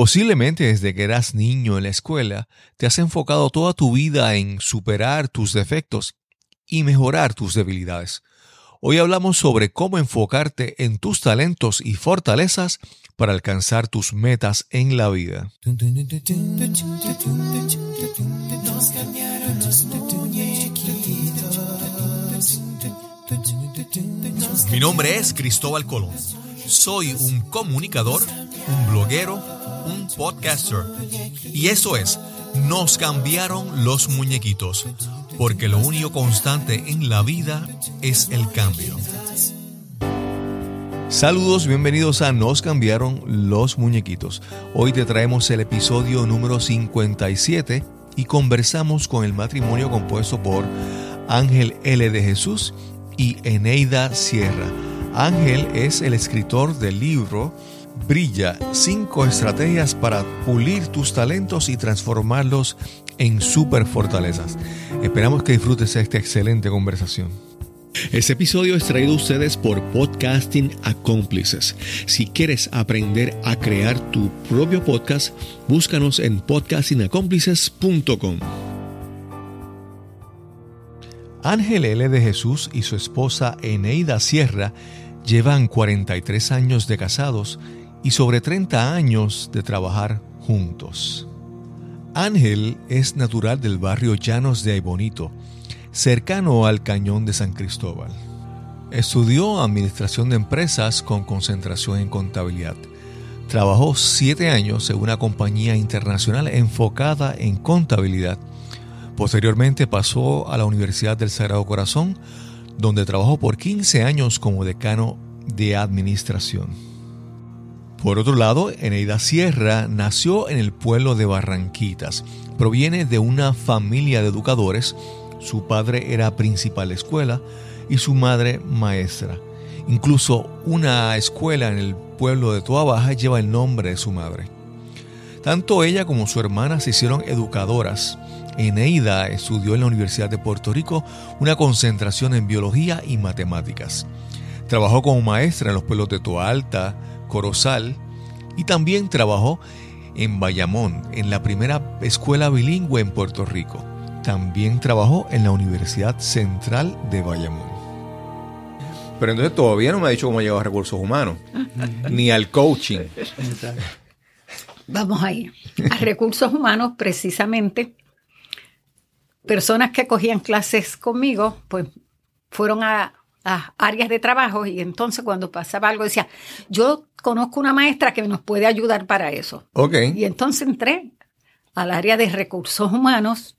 Posiblemente desde que eras niño en la escuela, te has enfocado toda tu vida en superar tus defectos y mejorar tus debilidades. Hoy hablamos sobre cómo enfocarte en tus talentos y fortalezas para alcanzar tus metas en la vida. Mi nombre es Cristóbal Colón. Soy un comunicador, un bloguero, un podcaster. Y eso es, nos cambiaron los muñequitos, porque lo único constante en la vida es el cambio. Saludos, bienvenidos a Nos cambiaron los muñequitos. Hoy te traemos el episodio número 57 y conversamos con el matrimonio compuesto por Ángel L. de Jesús y Eneida Sierra. Ángel es el escritor del libro Brilla, cinco estrategias para pulir tus talentos y transformarlos en super fortalezas. Esperamos que disfrutes esta excelente conversación. Este episodio es traído a ustedes por Podcasting Accomplices. Si quieres aprender a crear tu propio podcast, búscanos en podcastingaccomplices.com. Ángel L. de Jesús y su esposa Eneida Sierra llevan 43 años de casados y sobre 30 años de trabajar juntos. Ángel es natural del barrio Llanos de Aybonito, cercano al cañón de San Cristóbal. Estudió Administración de Empresas con concentración en contabilidad. Trabajó siete años en una compañía internacional enfocada en contabilidad Posteriormente pasó a la Universidad del Sagrado Corazón, donde trabajó por 15 años como decano de administración. Por otro lado, Eneida Sierra nació en el pueblo de Barranquitas. Proviene de una familia de educadores. Su padre era principal escuela y su madre maestra. Incluso una escuela en el pueblo de Toa Baja lleva el nombre de su madre. Tanto ella como su hermana se hicieron educadoras Eneida estudió en la Universidad de Puerto Rico una concentración en biología y matemáticas. Trabajó como maestra en los pueblos de Toalta, Corozal y también trabajó en Bayamón, en la primera escuela bilingüe en Puerto Rico. También trabajó en la Universidad Central de Bayamón. Pero entonces todavía no me ha dicho cómo llegado a recursos humanos, ni al coaching. Vamos ahí. A recursos humanos, precisamente, personas que cogían clases conmigo, pues fueron a, áreas de trabajo y entonces cuando pasaba algo decía, yo conozco una maestra que nos puede ayudar para eso. Ok. Y entonces entré al área de recursos humanos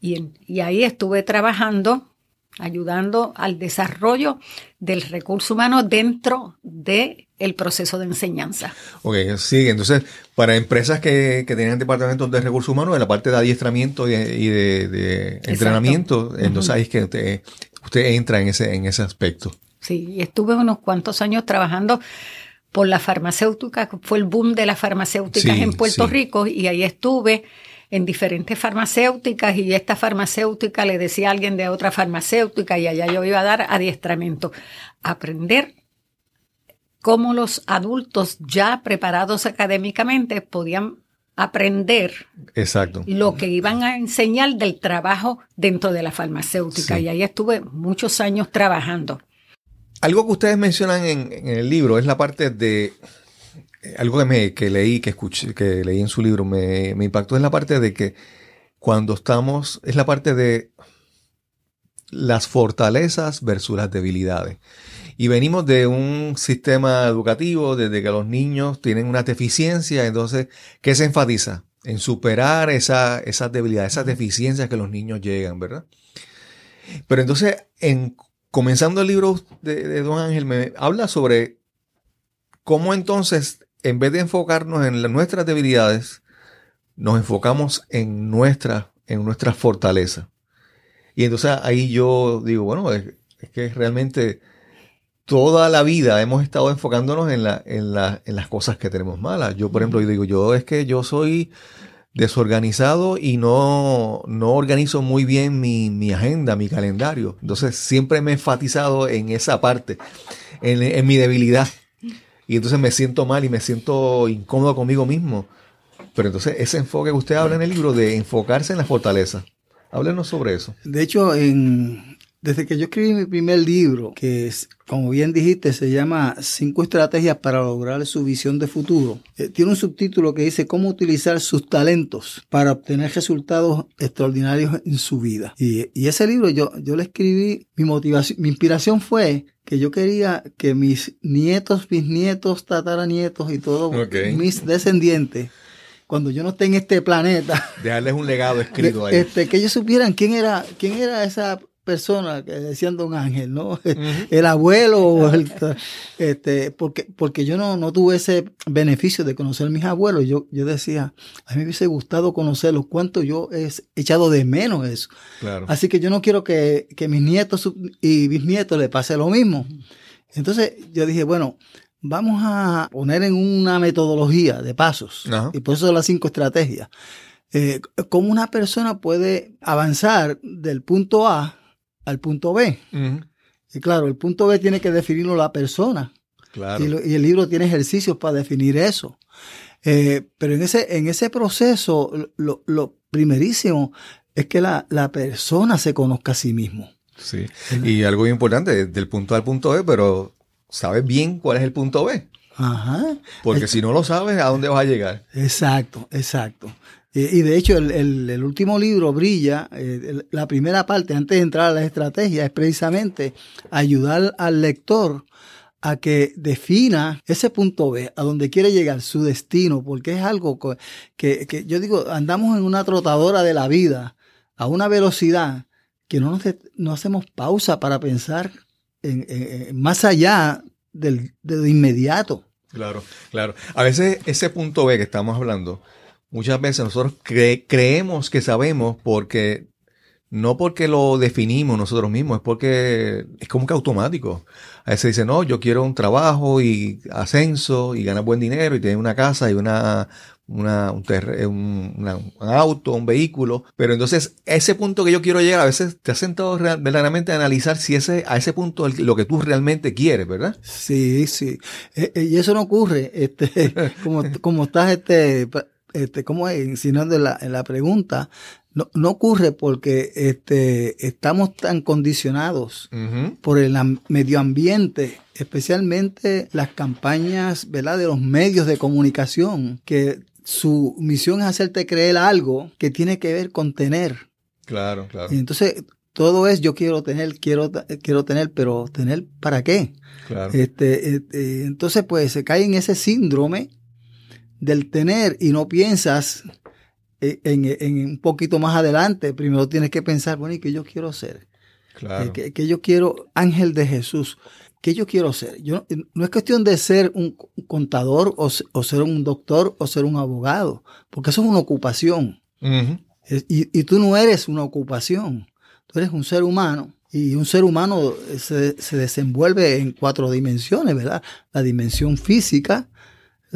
y, y ahí estuve trabajando ayudando al desarrollo del recurso humano dentro del el proceso de enseñanza. Ok, sí, entonces para empresas que, que tenían departamentos de recursos humanos, en la parte de adiestramiento y de, entrenamiento, entonces ahí es que usted, entra en ese, en ese aspecto. Sí, y estuve unos cuantos años trabajando por la farmacéutica, fue el boom de las farmacéuticas en Puerto Rico y ahí estuve en diferentes farmacéuticas y esta farmacéutica le decía a alguien de otra farmacéutica y allá yo iba a dar adiestramiento. Aprender cómo los adultos ya preparados académicamente podían aprender Exacto. lo que iban a enseñar del trabajo dentro de la farmacéutica. Y ahí estuve muchos años trabajando. Algo que ustedes mencionan en el libro es la parte de algo que, me, que leí, que escuché, que leí en su libro, me, me impactó es la parte de que cuando estamos, es la parte de las fortalezas versus las debilidades. Y venimos de un sistema educativo desde que los niños tienen una deficiencia, entonces, ¿qué se enfatiza? En superar esa, esas debilidades, esas deficiencias que los niños llegan, ¿verdad? Pero entonces, en, comenzando el libro de, de Don Ángel, me habla sobre cómo entonces en vez de enfocarnos en nuestras debilidades, nos enfocamos en nuestra, en nuestra fortaleza. Y entonces ahí yo digo, bueno, es, que realmente toda la vida hemos estado enfocándonos en, la, en, las cosas que tenemos malas. Yo, por ejemplo, yo digo, yo es que yo soy desorganizado y no, no organizo muy bien mi, mi, agenda, mi calendario. Entonces siempre me he enfatizado en esa parte, en, en mi debilidad. y entonces me siento mal y me siento incómodo conmigo mismo. Pero entonces ese enfoque que usted habla en el libro de enfocarse en la fortaleza, háblenos sobre eso. De hecho, en, desde que yo escribí mi primer libro, que es, como bien dijiste, se llama Cinco estrategias para lograr su visión de futuro, eh, tiene un subtítulo que dice cómo utilizar sus talentos para obtener resultados extraordinarios en su vida. Y, y ese libro yo, yo lo escribí, mi motivación, mi inspiración fue que yo quería que mis nietos, bisnietos, tataranietos y todos mis descendientes cuando yo no esté en este planeta. Dejarles un legado escrito ahí. Este, que ellos supieran quién era, quién era esa persona que decían don Ángel, ¿no? El abuelo, este, porque, porque yo no, no tuve ese beneficio de conocer a mis abuelos. Yo, yo decía, a mí me hubiese gustado conocerlos, cuánto yo he echado de menos eso. Así que yo no quiero que, que mis nietos y bisnietos le pase lo mismo. Entonces yo dije, bueno, vamos a poner en una metodología de pasos, y por eso son las cinco estrategias. Eh, cómo una persona puede avanzar del punto A al punto B. Y claro, el punto B tiene que definirlo la persona. Claro. Y, el libro tiene ejercicios para definir eso. Eh, pero en ese, en ese proceso, lo, primerísimo es que la, persona se conozca a sí mismo. Sí. Y algo importante, del punto A al punto B, pero sabes bien cuál es el punto B. Ajá. Porque si no lo sabes, ¿a dónde vas a llegar? Exacto, exacto. Y, de hecho, el, último libro, Brilla, eh, la primera parte, antes de entrar a la estrategia, es precisamente ayudar al lector a que defina ese punto B, a donde quiere llegar, su destino, porque es algo que, que yo digo, andamos en una trotadora de la vida a una velocidad que no, nos, no hacemos pausa para pensar en, más allá del, de inmediato. Claro, claro. A veces ese punto B que estamos hablando, muchas veces nosotros creemos que sabemos porque no porque lo definimos nosotros mismos, es porque es como que automático. A veces dice, no, yo quiero un trabajo y ascenso y ganar buen dinero y tener una casa y una, una, un, auto, un vehículo. Pero entonces, ese punto que yo quiero llegar, a veces te has sentado verdaderamente a analizar si ese, a ese punto es lo que tú realmente quieres, ¿verdad? Sí, sí. Eh, eh, y eso no ocurre, este, como, como estás, este, este, como insinuando en la, en la pregunta, no, no, ocurre porque este, estamos tan condicionados por el medio ambiente, especialmente las campañas ¿verdad? de los medios de comunicación, que su misión es hacerte creer algo que tiene que ver con tener. Claro, claro. Y entonces todo es yo quiero tener, quiero, quiero tener, pero tener para qué. Claro. Este, este entonces pues se cae en ese síndrome del tener y no piensas en, un poquito más adelante. Primero tienes que pensar, bueno, ¿y qué yo quiero ser? Claro. Eh, ¿Qué, yo quiero, ángel de Jesús? ¿Qué yo quiero ser? Yo, no es cuestión de ser un contador o, ser un doctor o ser un abogado, porque eso es una ocupación. y, y, tú no eres una ocupación, tú eres un ser humano. Y un ser humano se, se desenvuelve en cuatro dimensiones, ¿verdad? La dimensión física,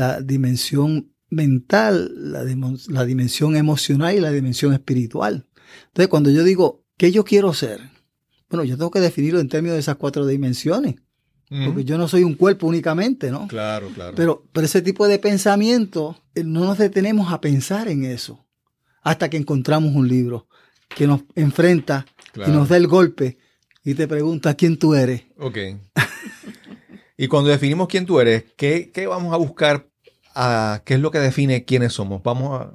la dimensión mental, la, la, dimensión emocional y la dimensión espiritual. Entonces, cuando yo digo, ¿qué yo quiero ser? Bueno, yo tengo que definirlo en términos de esas cuatro dimensiones. Porque yo no soy un cuerpo únicamente, ¿no? Claro, claro. Pero, pero ese tipo de pensamiento, eh, no nos detenemos a pensar en eso hasta que encontramos un libro que nos enfrenta y nos da el golpe y te pregunta quién tú eres. Ok. y cuando definimos quién tú eres, ¿qué, qué vamos a buscar? A, ¿Qué es lo que define quiénes somos? Vamos a...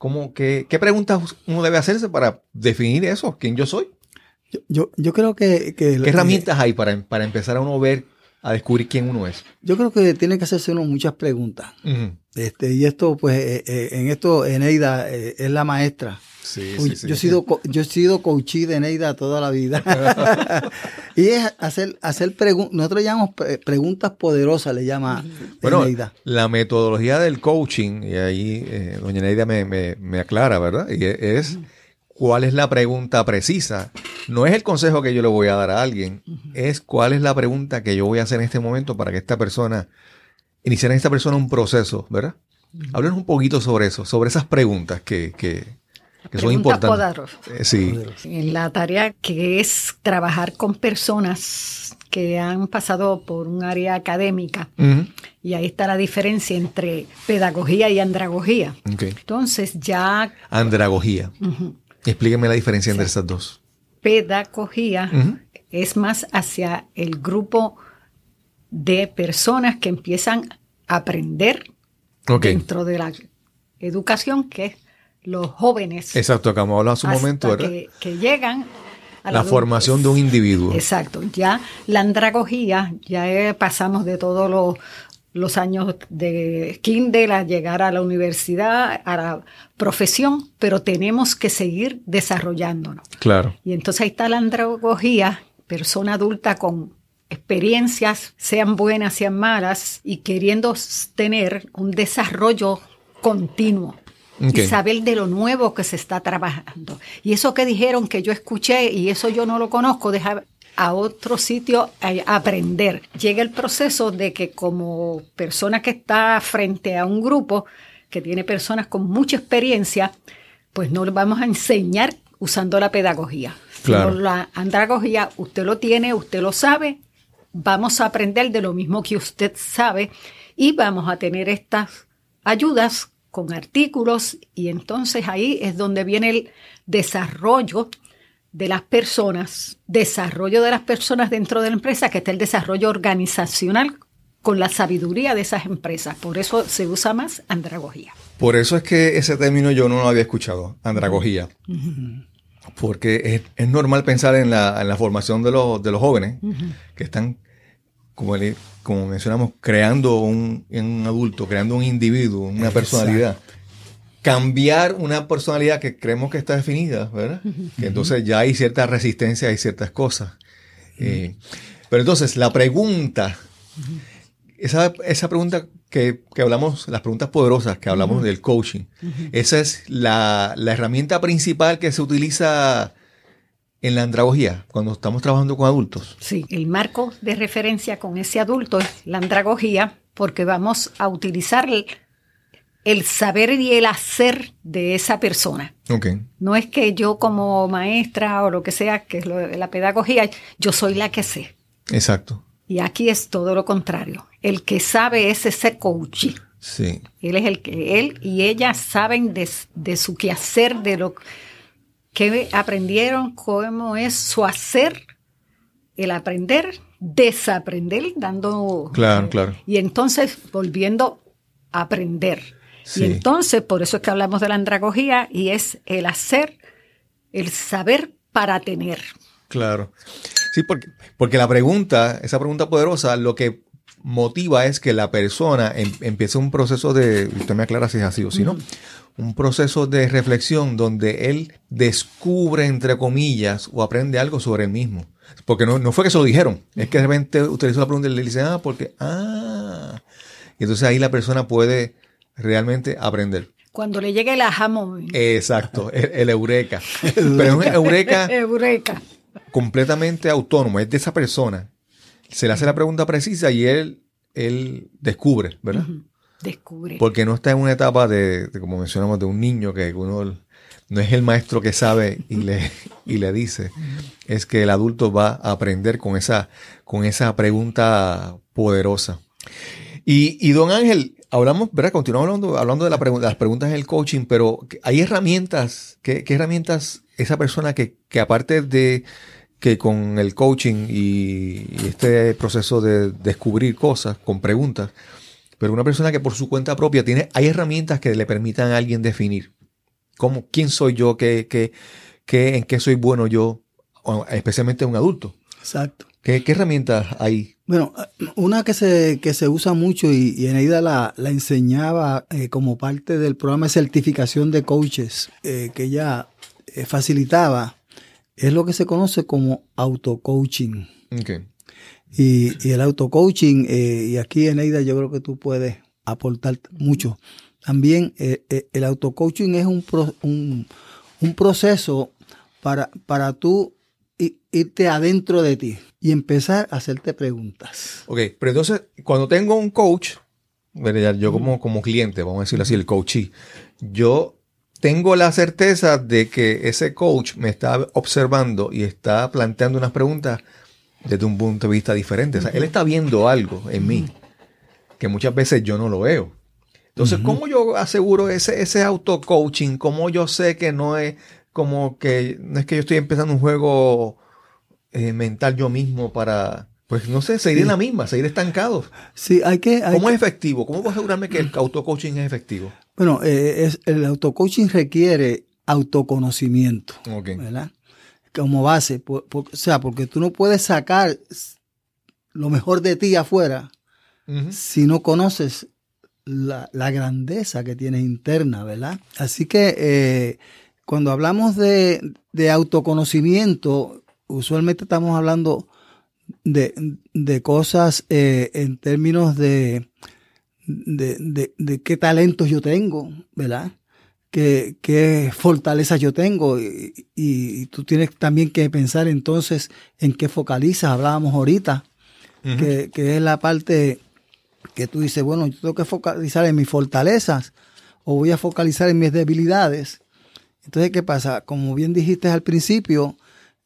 ¿cómo, qué, ¿Qué preguntas uno debe hacerse para definir eso? ¿Quién yo soy? Yo, yo, creo que... ¿Qué herramientas hay para, para empezar a uno ver, a descubrir quién uno es? Yo creo que tiene que hacerse uno muchas preguntas. este, y esto, pues, eh, eh, en esto, Eneida eh, es la maestra. Sí, sí, sí, yo, he sido, yo he sido coachí de Eneida toda la vida. y es hacer, hacer preguntas, nosotros llamamos preguntas poderosas, le llama bueno, La metodología del coaching, y ahí doña Eneida me, me, me, aclara, ¿verdad? Y es cuál es la pregunta precisa. No es el consejo que yo le voy a dar a alguien, es cuál es la pregunta que yo voy a hacer en este momento para que esta persona, iniciar en esta persona un proceso, ¿verdad? Háblenos un poquito sobre eso, sobre esas preguntas que, que son importantes. Eh, sí. En la tarea que es trabajar con personas que han pasado por un área académica. Y ahí está la diferencia entre pedagogía y andragogía. Entonces ya... Andragogía. Explíqueme la diferencia entre estas dos. Pedagogía es más hacia el grupo de personas que empiezan a aprender dentro de la educación, que es los jóvenes. Exacto, como hace un momento, ¿verdad? Que, que llegan a la, formación de un individuo. Exacto, ya la andragogía, ya pasamos de todos los, los años de kinder a llegar a la universidad, a la profesión, pero tenemos que seguir desarrollándonos. Claro. Y entonces ahí está la andragogía, persona adulta con experiencias, sean buenas, sean malas, y queriendo tener un desarrollo continuo. Y saber de lo nuevo que se está trabajando. Y eso que dijeron que yo escuché y eso yo no lo conozco, dejar a otro sitio a aprender. Llega el proceso de que como persona que está frente a un grupo que tiene personas con mucha experiencia, pues no le vamos a enseñar usando la pedagogía. Claro. la andragogía, usted lo tiene, usted lo sabe, vamos a aprender de lo mismo que usted sabe y vamos a tener estas ayudas con artículos y entonces ahí es donde viene el desarrollo de las personas, desarrollo de las personas dentro de la empresa, que está el desarrollo organizacional con la sabiduría de esas empresas. Por eso se usa más andragogía. Por eso es que ese término yo no lo había escuchado, andragogía. Porque es, normal pensar en la, formación de los, de los jóvenes que están, como, como mencionamos, creando un, un, adulto, creando un individuo, una personalidad. Cambiar una personalidad que creemos que está definida, ¿verdad? Que entonces ya hay cierta resistencia y ciertas cosas. Eh, pero entonces, la pregunta, esa, esa pregunta que, hablamos, las preguntas poderosas que hablamos del coaching, esa es la, la, herramienta principal que se utiliza en la andragogía cuando estamos trabajando con adultos. Sí, el marco de referencia con ese adulto es la andragogía porque vamos a utilizar el, saber y el hacer de esa persona. Okay. No es que yo como maestra o lo que sea, que es lo de la pedagogía, yo soy la que sé. Exacto. Y aquí es todo lo contrario. El que sabe es ese coach. Sí. Él es el que él y ella saben de, su quehacer, de lo que aprendieron, cómo es su hacer, el aprender, desaprender, dando. Claro, claro. Y entonces volviendo a aprender. Y entonces, por eso es que hablamos de la andragogía y es el hacer, el saber para tener. Claro. Sí, porque, porque la pregunta, esa pregunta poderosa, lo que motiva es que la persona em, empiece un proceso de, usted me aclara si es así o si no, un proceso de reflexión donde él descubre, entre comillas, o aprende algo sobre él mismo. Porque no, no fue que se lo dijeron, es que de repente utilizó la pregunta y le dice, ah, porque, ah. Y entonces ahí la persona puede realmente aprender. Cuando le llegue el aha Exacto, el, eureka. Pero es un eureka. eureka completamente autónomo, es de esa persona. Se le hace la pregunta precisa y él, él descubre, ¿verdad? Descubre. Porque no está en una etapa de, como mencionamos, de un niño que uno no es el maestro que sabe y le, y le dice, es que el adulto va a aprender con esa, con esa pregunta poderosa. Y, y don Ángel, hablamos, ¿verdad? Continuamos hablando, hablando de, la las preguntas del coaching, pero hay herramientas, ¿qué, qué herramientas esa persona que, que aparte de que con el coaching y, este proceso de descubrir cosas con preguntas, pero una persona que por su cuenta propia tiene, hay herramientas que le permitan a alguien definir cómo, quién soy yo, qué, qué, qué, en qué soy bueno yo, especialmente un adulto. Exacto. ¿Qué, qué herramientas hay? Bueno, una que se, que se usa mucho y, y Eneida la, la enseñaba eh, como parte del programa de certificación de coaches, eh, que ella eh, facilitaba es lo que se conoce como auto-coaching. Y, y, el auto-coaching, eh, y aquí en Eida yo creo que tú puedes aportar mucho. También eh, el auto-coaching es un, un, proceso para, para tú irte adentro de ti y empezar a hacerte preguntas. Ok, pero entonces cuando tengo un coach, yo como, como cliente, vamos a decirlo así, el coachee, yo tengo la certeza de que ese coach me está observando y está planteando unas preguntas desde un punto de vista diferente. O sea, él está viendo algo en mí que muchas veces yo no lo veo. Entonces, ¿cómo yo aseguro ese, ese auto-coaching? ¿Cómo yo sé que no es como que no es que yo estoy empezando un juego eh, mental yo mismo para, pues no sé, seguir en la misma, seguir estancados? Sí, hay que... ¿Cómo es efectivo? ¿Cómo puedo asegurarme que el auto-coaching es efectivo? Bueno, eh, es, el auto-coaching requiere autoconocimiento, ¿verdad? Como base, o sea, porque tú no puedes sacar lo mejor de ti afuera si no conoces la, grandeza que tienes interna, ¿verdad? Así que eh, cuando hablamos de, autoconocimiento, usualmente estamos hablando de, cosas eh, en términos de, de, qué talentos yo tengo, ¿verdad? Qué, qué fortalezas yo tengo. Y, tú tienes también que pensar entonces en qué focalizas. Hablábamos ahorita, que, que, es la parte que tú dices, bueno, yo tengo que focalizar en mis fortalezas o voy a focalizar en mis debilidades. Entonces, ¿qué pasa? Como bien dijiste al principio,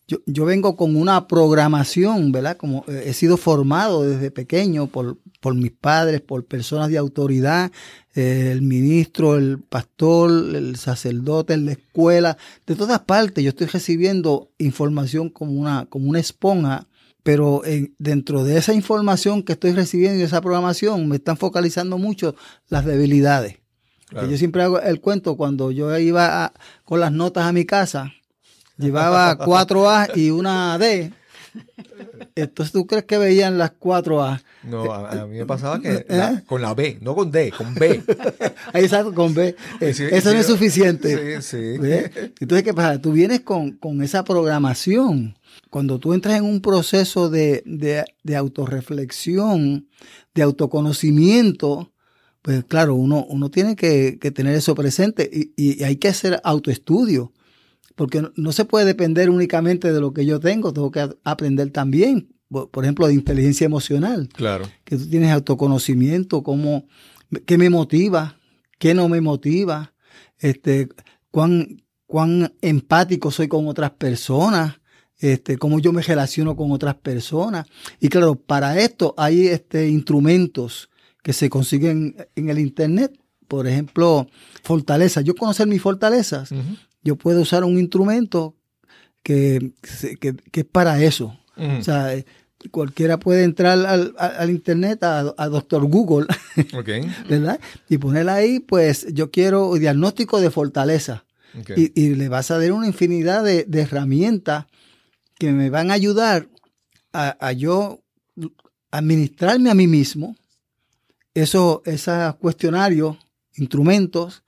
yo, yo vengo con una programación, ¿verdad? Como eh, he sido formado desde pequeño por, por mis padres, por personas de autoridad, eh, el ministro, el pastor, el sacerdote, en la escuela, de todas partes. Yo estoy recibiendo información como una, como una esponja pero dentro de esa información que estoy recibiendo y esa programación me están focalizando mucho las debilidades. Yo siempre hago el cuento cuando yo iba con las notas a mi casa, llevaba cuatro A y una D. Entonces, ¿tú crees que veían las cuatro A? No, a, mí me pasaba que ¿Eh? con la B, no con D, con B. Ahí exacto, con B. Eso no es suficiente. Sí, sí. Entonces, ¿qué pasa? Tú vienes con, con esa programación cuando tú entras en un proceso de, de, autorreflexión, de autoconocimiento, pues claro, uno, uno tiene que, tener eso presente y, hay que hacer autoestudio, porque no, se puede depender únicamente de lo que yo tengo, tengo que aprender también, por, ejemplo, de inteligencia emocional. Claro. Que tú tienes autoconocimiento, cómo, qué me motiva, qué no me motiva, este, cuán, cuán empático soy con otras personas, este, cómo yo me relaciono con otras personas. Y claro, para esto hay este, instrumentos que se consiguen en el Internet. Por ejemplo, fortaleza. Yo conocer mis fortalezas. Yo puedo usar un instrumento que, que, es para eso. O sea, eh, cualquiera puede entrar al, internet, a, Doctor Google, ¿verdad? Y poner ahí, pues yo quiero diagnóstico de fortaleza. Y, le vas a dar una infinidad de, de herramientas que me van a ayudar a, yo administrarme a mí mismo eso, esos cuestionarios, instrumentos,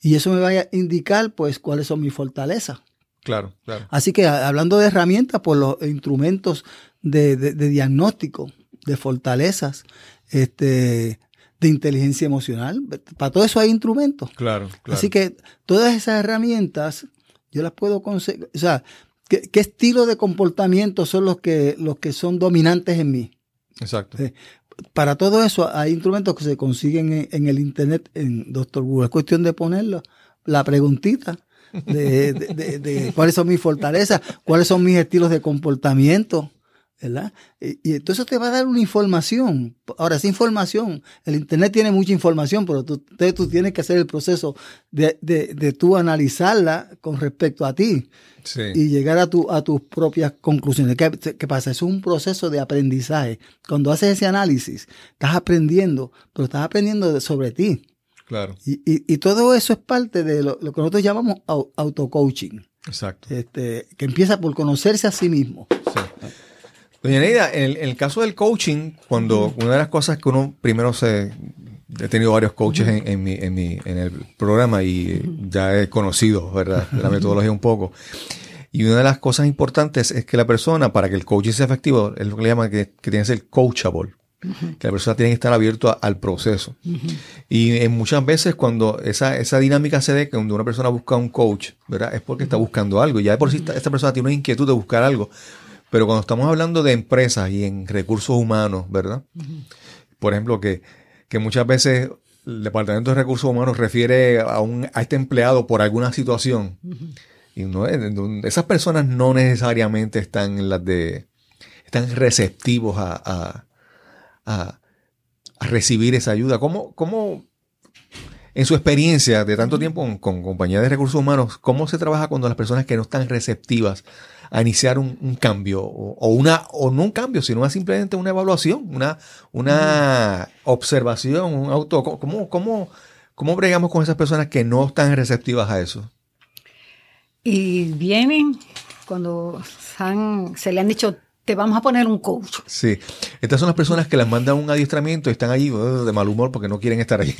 y eso me va a indicar pues cuáles son mis fortalezas. Claro, claro. Así que hablando de herramientas, pues los instrumentos de, diagnóstico, de fortalezas, este, de inteligencia emocional, para todo eso hay instrumentos. Claro, claro. Así que todas esas herramientas yo las puedo conseguir, o sea, ¿Qué, estilo de comportamiento son los que, los que son dominantes en mí? Exacto. Para todo eso hay instrumentos que se consiguen en, el Internet, en Doctor Google. Es cuestión de ponerlo, la preguntita de, cuáles son mis fortalezas, cuáles son mis estilos de comportamiento. ¿Verdad? Y, entonces te va a dar una información. Ahora, esa información, el Internet tiene mucha información, pero tú, tú tienes que hacer el proceso de, de, tú analizarla con respecto a ti y llegar a, tu, a tus propias conclusiones. ¿Qué, ¿Qué, pasa? Es un proceso de aprendizaje. Cuando haces ese análisis, estás aprendiendo, pero estás aprendiendo sobre ti. Claro. Y, y, todo eso es parte de lo, lo que nosotros llamamos auto-coaching. Exacto. Este, que empieza por conocerse a sí mismo. Doña Neida, en el, caso del coaching, cuando una de las cosas que uno primero se... He tenido varios coaches en, mi, en, mi, en el programa y ya he conocido, ¿verdad? La metodología un poco. Y una de las cosas importantes es que la persona, para que el coaching sea efectivo, es lo que le llaman que, tiene que ser coachable. Que la persona tiene que estar abierto al proceso. Y en muchas veces cuando esa, esa dinámica se ve, cuando una persona busca un coach, ¿verdad? Es porque está buscando algo. Ya de por sí esta persona tiene una inquietud de buscar algo. Pero cuando estamos hablando de empresas y en recursos humanos, ¿verdad? Por ejemplo, que, muchas veces el Departamento de Recursos Humanos refiere a, un, a este empleado por alguna situación. Y no, esas personas no necesariamente están en las de. están receptivos a, a, recibir esa ayuda. ¿Cómo, ¿Cómo, en su experiencia de tanto tiempo con, con compañías de recursos humanos, cómo se trabaja cuando las personas que no están receptivas a iniciar un, cambio o, una o no un cambio, sino simplemente una evaluación, una, una observación, un auto. ¿Cómo, cómo, ¿Cómo bregamos con esas personas que no están receptivas a eso? Y vienen cuando se le han dicho, te vamos a poner un coach. Sí, estas son las personas que las mandan un adiestramiento y están allí uh, de mal humor porque no quieren estar ahí,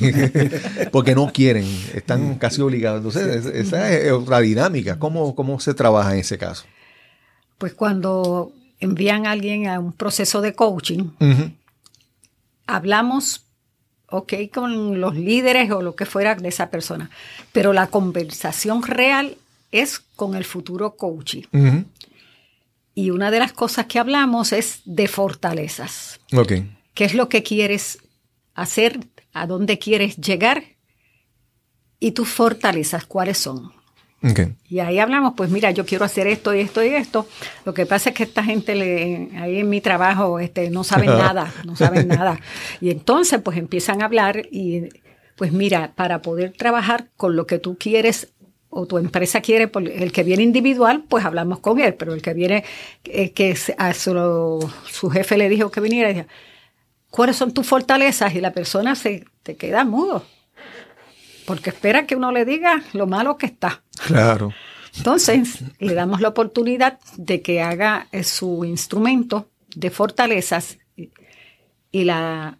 porque no quieren, están casi obligados. Entonces, esa es otra dinámica. ¿Cómo, ¿Cómo se trabaja en ese caso? Pues cuando envían a alguien a un proceso de coaching, hablamos, ok, con los líderes o lo que fuera de esa persona, pero la conversación real es con el futuro coaching. Y una de las cosas que hablamos es de fortalezas. Ok. ¿Qué es lo que quieres hacer? ¿A dónde quieres llegar? Y tus fortalezas, ¿cuáles son? Y ahí hablamos, pues mira, yo quiero hacer esto y esto y esto. Lo que pasa es que esta gente le, ahí en mi trabajo este, no saben nada, no saben nada. Y entonces pues empiezan a hablar y pues mira, para poder trabajar con lo que tú quieres o tu empresa quiere, el que viene individual, pues hablamos con él, pero el que viene, eh, que a su, su, jefe le dijo que viniera, decía, ¿cuáles son tus fortalezas? Y la persona se te queda mudo porque espera que uno le diga lo malo que está. Claro. Entonces, le damos la oportunidad de que haga eh, su instrumento de fortalezas y la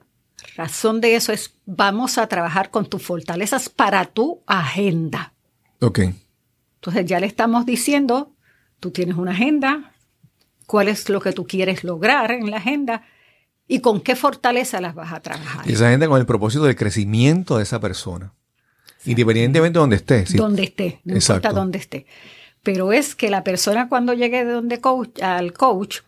razón de eso es vamos a trabajar con tus fortalezas para tu agenda. Ok. Entonces ya le estamos diciendo, tú tienes una agenda, cuál es lo que tú quieres lograr en la agenda y con qué fortaleza las vas a trabajar. Y esa agenda con el propósito del crecimiento de esa persona. Independientemente de donde esté. Donde esté, no importa dónde esté. Pero es que la persona cuando llegue de donde coach, al coach,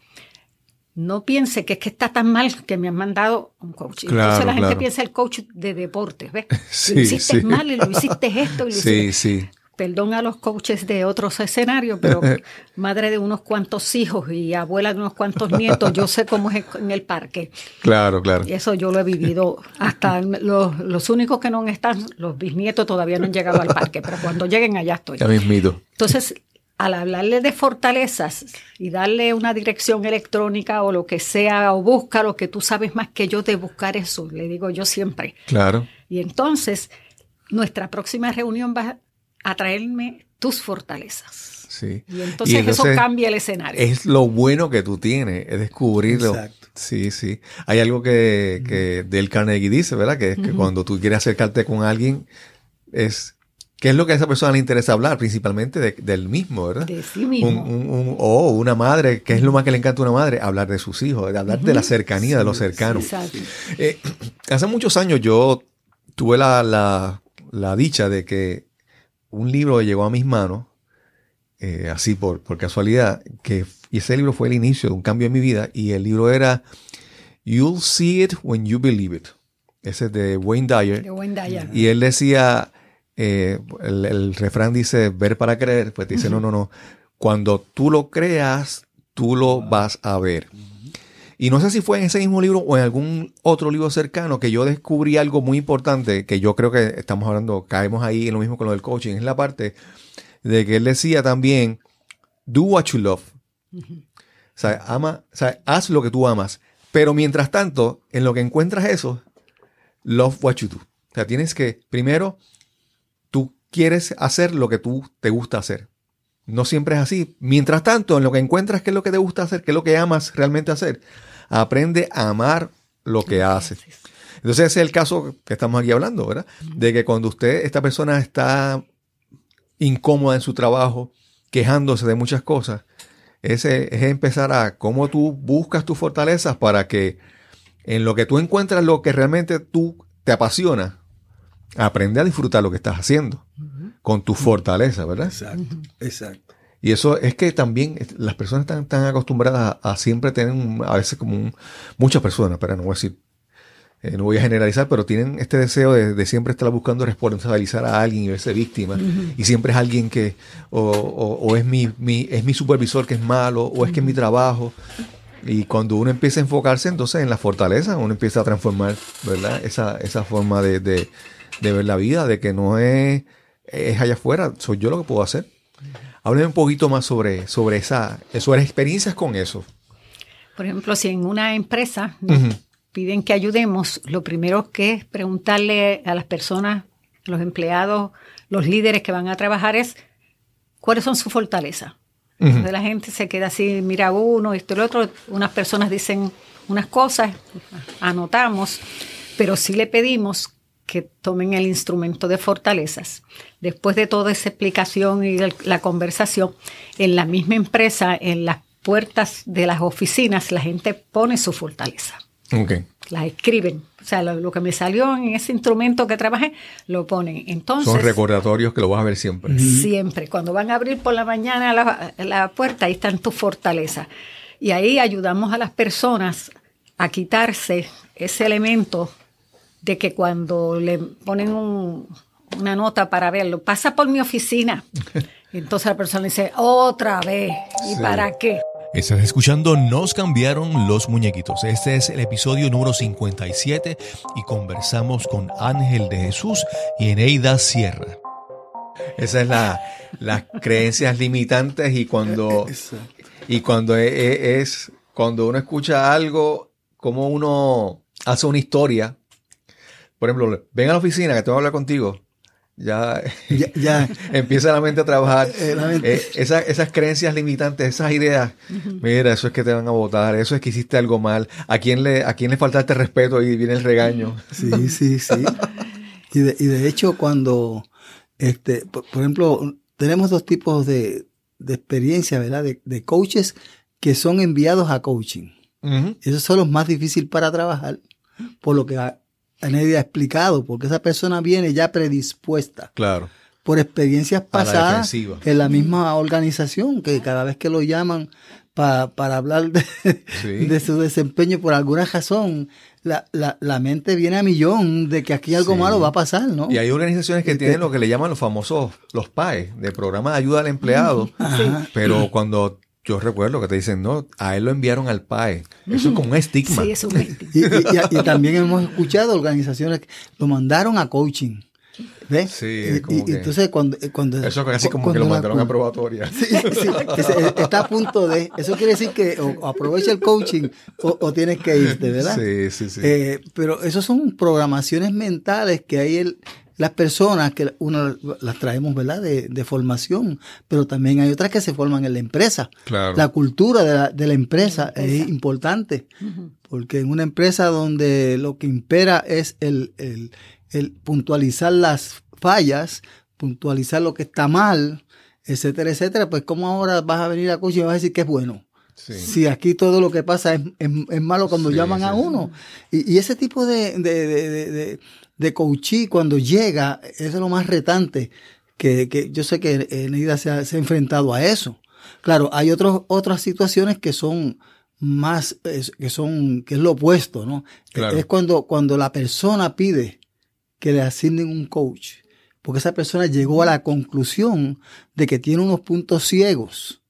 no piense que es que está tan mal que me han mandado un coach. Entonces la gente piensa el coach de deportes, ¿ves? lo hiciste mal y lo hiciste esto y lo sí, Sí, perdón a los coaches de otros escenarios, pero madre de unos cuantos hijos y abuela de unos cuantos nietos, yo sé cómo es en el parque. Claro, claro. Y eso yo lo he vivido. Hasta los, los únicos que no están, los bisnietos todavía no han llegado al parque, pero cuando lleguen allá estoy. Ya mismito. Entonces, al hablarle de fortalezas y darle una dirección electrónica o lo que sea, o busca lo que tú sabes más que yo de buscar eso, le digo yo siempre. Claro. Y entonces, nuestra próxima reunión va a traerme tus fortalezas. Sí. Y entonces, eso cambia el escenario. Es lo bueno que tú tienes, es descubrirlo. Exacto. Sí, sí. Hay algo que, que Del Carnegie dice, ¿verdad? Que es que cuando tú quieres acercarte con alguien, es ¿Qué es lo que a esa persona le interesa hablar? Principalmente del mismo, ¿verdad? De sí mismo. o una madre, ¿qué es lo más que le encanta a una madre? Hablar de sus hijos, de hablar de la cercanía, de los cercanos. Eh, hace muchos años yo tuve la, la, la, dicha de que un libro llegó a mis manos, eh, así por, por casualidad, que, y ese libro fue el inicio de un cambio en mi vida, y el libro era You'll See It When You Believe It. Ese es de Wayne Dyer. De Wayne Dyer. Y él decía, eh, el, refrán dice ver para creer, pues dice, no, no, no, cuando tú lo creas, tú lo vas a ver. Y no sé si fue en ese mismo libro o en algún otro libro cercano que yo descubrí algo muy importante, que yo creo que estamos hablando, caemos ahí en lo mismo con lo del coaching, es la parte de que él decía también, do what you love. o, sea, ama, o sea, haz lo que tú amas. Pero mientras tanto, en lo que encuentras eso, love what you do. O sea, tienes que, primero, tú quieres hacer lo que tú te gusta hacer. No siempre es así. Mientras tanto, en lo que encuentras qué es lo que te gusta hacer, qué es lo que amas realmente hacer, aprende a amar lo que hace. Entonces ese es el caso que estamos aquí hablando, ¿verdad? De que cuando usted, esta persona está incómoda en su trabajo, quejándose de muchas cosas, ese es empezar a cómo tú buscas tus fortalezas para que en lo que tú encuentras lo que realmente tú te apasiona, aprende a disfrutar lo que estás haciendo con tu fortaleza, ¿verdad? Exacto, exacto. Y eso es que también las personas están, acostumbradas a, siempre tener, a veces como muchas personas, pero no voy a decir eh, no voy a generalizar, pero tienen este deseo de, siempre estar buscando responsabilizar a alguien y verse víctima. Y siempre es alguien que, o, es, mi, es mi supervisor que es malo, o es que es mi trabajo. Y cuando uno empieza a enfocarse entonces en la fortaleza, uno empieza a transformar, ¿verdad? Esa, esa forma de, de, ver la vida, de que no es, es allá afuera, soy yo lo que puedo hacer. Hábleme un poquito más sobre, sobre, esa, sobre experiencias con eso. Por ejemplo, si en una empresa piden que ayudemos, lo primero que es preguntarle a las personas, los empleados, los líderes que van a trabajar es cuáles son sus fortalezas. La gente se queda así, mira uno, esto y lo otro. Unas personas dicen unas cosas, anotamos, pero sí le pedimos que tomen el instrumento de fortalezas. Después de toda esa explicación y la conversación, en la misma empresa, en las puertas de las oficinas, la gente pone su fortaleza. Okay. Las escriben. O sea, lo, que me salió en ese instrumento que trabajé, lo ponen. Entonces, Son recordatorios que lo vas a ver siempre. Siempre. Cuando van a abrir por la mañana la, la puerta, ahí están tus fortalezas. Y ahí ayudamos a las personas a quitarse ese elemento de que cuando le ponen una nota para verlo, pasa por mi oficina. Entonces la persona dice, otra vez, ¿y para qué? Estás escuchando Nos cambiaron los muñequitos. Este es el episodio número 57 y conversamos con Ángel de Jesús y Eneida Sierra. Esa es la, las creencias limitantes y cuando, y cuando e, e, es, cuando uno escucha algo, como uno hace una historia. Por ejemplo, ven a la oficina que tengo que hablar contigo ya, ya, empieza la mente a trabajar. Eh, eh, esas creencias limitantes, esas ideas, mira, eso es que te van a votar, eso es que hiciste algo mal, a quién le, a quién le faltaste respeto y viene el regaño. Sí, sí, sí. y, de, y de hecho, cuando, este, por, ejemplo, tenemos dos tipos de, de experiencia, ¿verdad? De, coaches que son enviados a coaching. Esos son los más difíciles para trabajar, por lo que nadie ha explicado, porque esa persona viene ya predispuesta. Claro. Por experiencias pasadas en la misma organización, que cada vez que lo llaman para hablar de, su desempeño por alguna razón, la, la, mente viene a millón de que aquí algo malo va a pasar, ¿no? Y hay organizaciones que tienen lo que le llaman los famosos, los PAE, de programa de ayuda al empleado, pero cuando yo recuerdo que te dicen, no, a él lo enviaron al PAE. Eso es como un estigma. Sí, es un estigma. y, también hemos escuchado organizaciones que lo mandaron a coaching. ¿Ves? Sí, como y, entonces cuando, cuando, Eso es casi como que lo mandaron a probatoria. Sí, sí, está a punto de... Eso quiere decir que o, aprovecha el coaching o, tienes que irte, ¿verdad? Sí, sí, sí. Eh, pero eso son programaciones mentales que hay el, las personas que uno las traemos, ¿verdad? De, formación, pero también hay otras que se forman en la empresa. La cultura de la, de la empresa es importante, porque en una empresa donde lo que impera es el, el, puntualizar las fallas, puntualizar lo que está mal, etcétera, etcétera, pues ¿cómo ahora vas a venir a coaching y vas a decir que es bueno? Si aquí todo lo que pasa es, es, malo cuando llaman a uno. Y, y, ese tipo de, de, de coachí cuando llega es lo más retante que, yo sé que Neida se ha, se ha, enfrentado a eso. Claro, hay otros, otras situaciones que son más, que son, que es lo opuesto, ¿no? Es cuando, cuando la persona pide que le asignen un coach, porque esa persona llegó a la conclusión de que tiene unos puntos ciegos,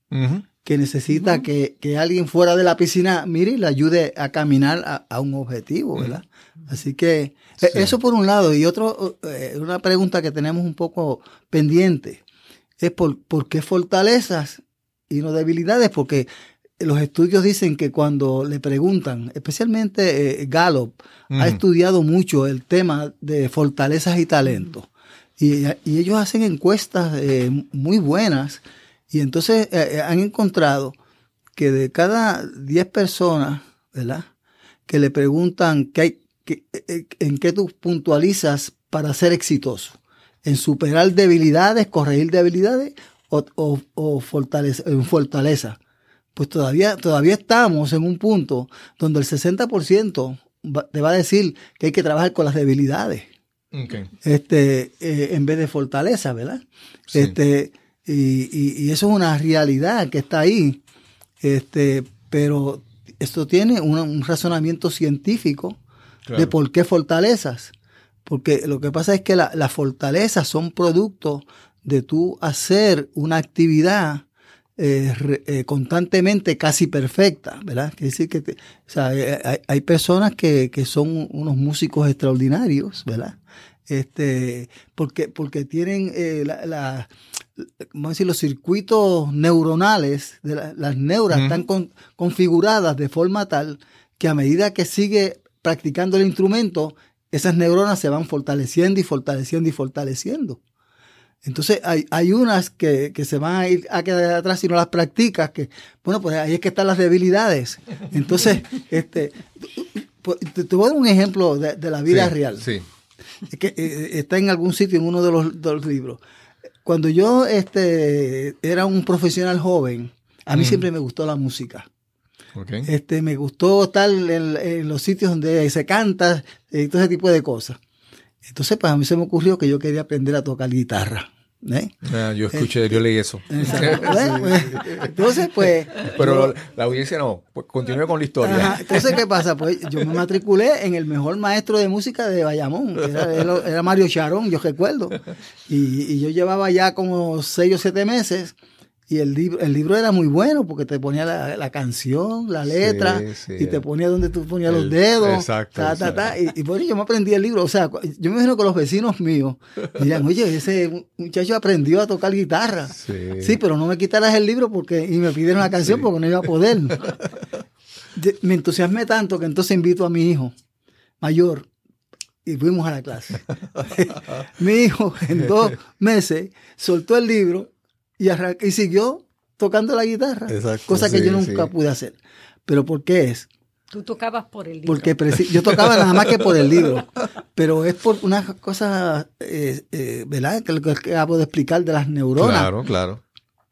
que necesita que, alguien fuera de la piscina mire y le ayude a caminar a, a un objetivo, ¿verdad? Así que e, eso por un lado. Y otro, eh, una pregunta que tenemos un poco pendiente es por, por qué fortalezas y no debilidades, porque los estudios dicen que cuando le preguntan, especialmente eh, Gallup, ha estudiado mucho el tema de fortalezas y talentos. Y, ellos hacen encuestas eh, muy buenas y entonces han encontrado que de cada 10 personas, ¿verdad? Que le preguntan qué hay, eh, en qué tú puntualizas para ser exitoso. En superar debilidades, corregir debilidades o, o, fortaleza, en fortaleza. Pues todavía, todavía estamos en un punto donde el 60% te va a decir que hay que trabajar con las debilidades. Este, eh, en vez de fortaleza, ¿verdad? Este, y, y, eso es una realidad que está ahí. Este, pero esto tiene un razonamiento científico de por qué fortalezas. Porque lo que pasa es que las fortalezas son producto de tú hacer una actividad eh, eh, constantemente casi perfecta, ¿verdad? Quiere decir que eh, hay, personas que, son unos músicos extraordinarios, ¿verdad? Este, porque, porque tienen la, vamos a decir, los circuitos neuronales, de las neuras están configuradas de forma tal que a medida que sigue practicando el instrumento, esas neuronas se van fortaleciendo y fortaleciendo y fortaleciendo. Entonces hay, hay unas que, se van a ir a quedar atrás si no las practicas, que bueno, pues ahí es que están las debilidades. Entonces, este, pues, te, voy a dar un ejemplo de, la vida real. Sí. que eh, eh, está en algún sitio en uno de los, de los libros. Cuando yo este, era un profesional joven, a mí siempre me gustó la música. Este, me gustó estar en, los sitios donde se canta y todo ese tipo de cosas. Entonces, pues a mí se me ocurrió que yo quería aprender a tocar guitarra. ¿Eh? Ah, yo escuché, yo leí eso. Pues, entonces, pues. Pero la audiencia no, pues, continúe con la historia. entonces, ¿qué pasa? Pues yo me matriculé en el mejor maestro de música de Bayamón, era, Mario Charón, yo recuerdo. Y, y, yo llevaba ya como seis o siete meses y el libro, el libro era muy bueno porque te ponía la, canción, la letra, y te ponía donde tú ponías los dedos. Exacto. y, por eso yo me aprendí el libro. O sea, yo me imagino que los vecinos míos dirían, oye, ese muchacho aprendió a tocar guitarra. Sí, pero no me quitaras el libro porque y me pidieron la canción porque no iba a poder. me entusiasmé tanto que entonces invito a mi hijo mayor y fuimos a la clase. mi hijo en dos meses soltó el libro y, siguió tocando la guitarra, cosa que yo nunca pude hacer. ¿Pero por qué es? Tú tocabas por el libro. Porque yo tocaba nada más que por el libro, pero es por una cosa, eh, eh, ¿verdad? Que lo que acabo de explicar de las neuronas. Claro, claro.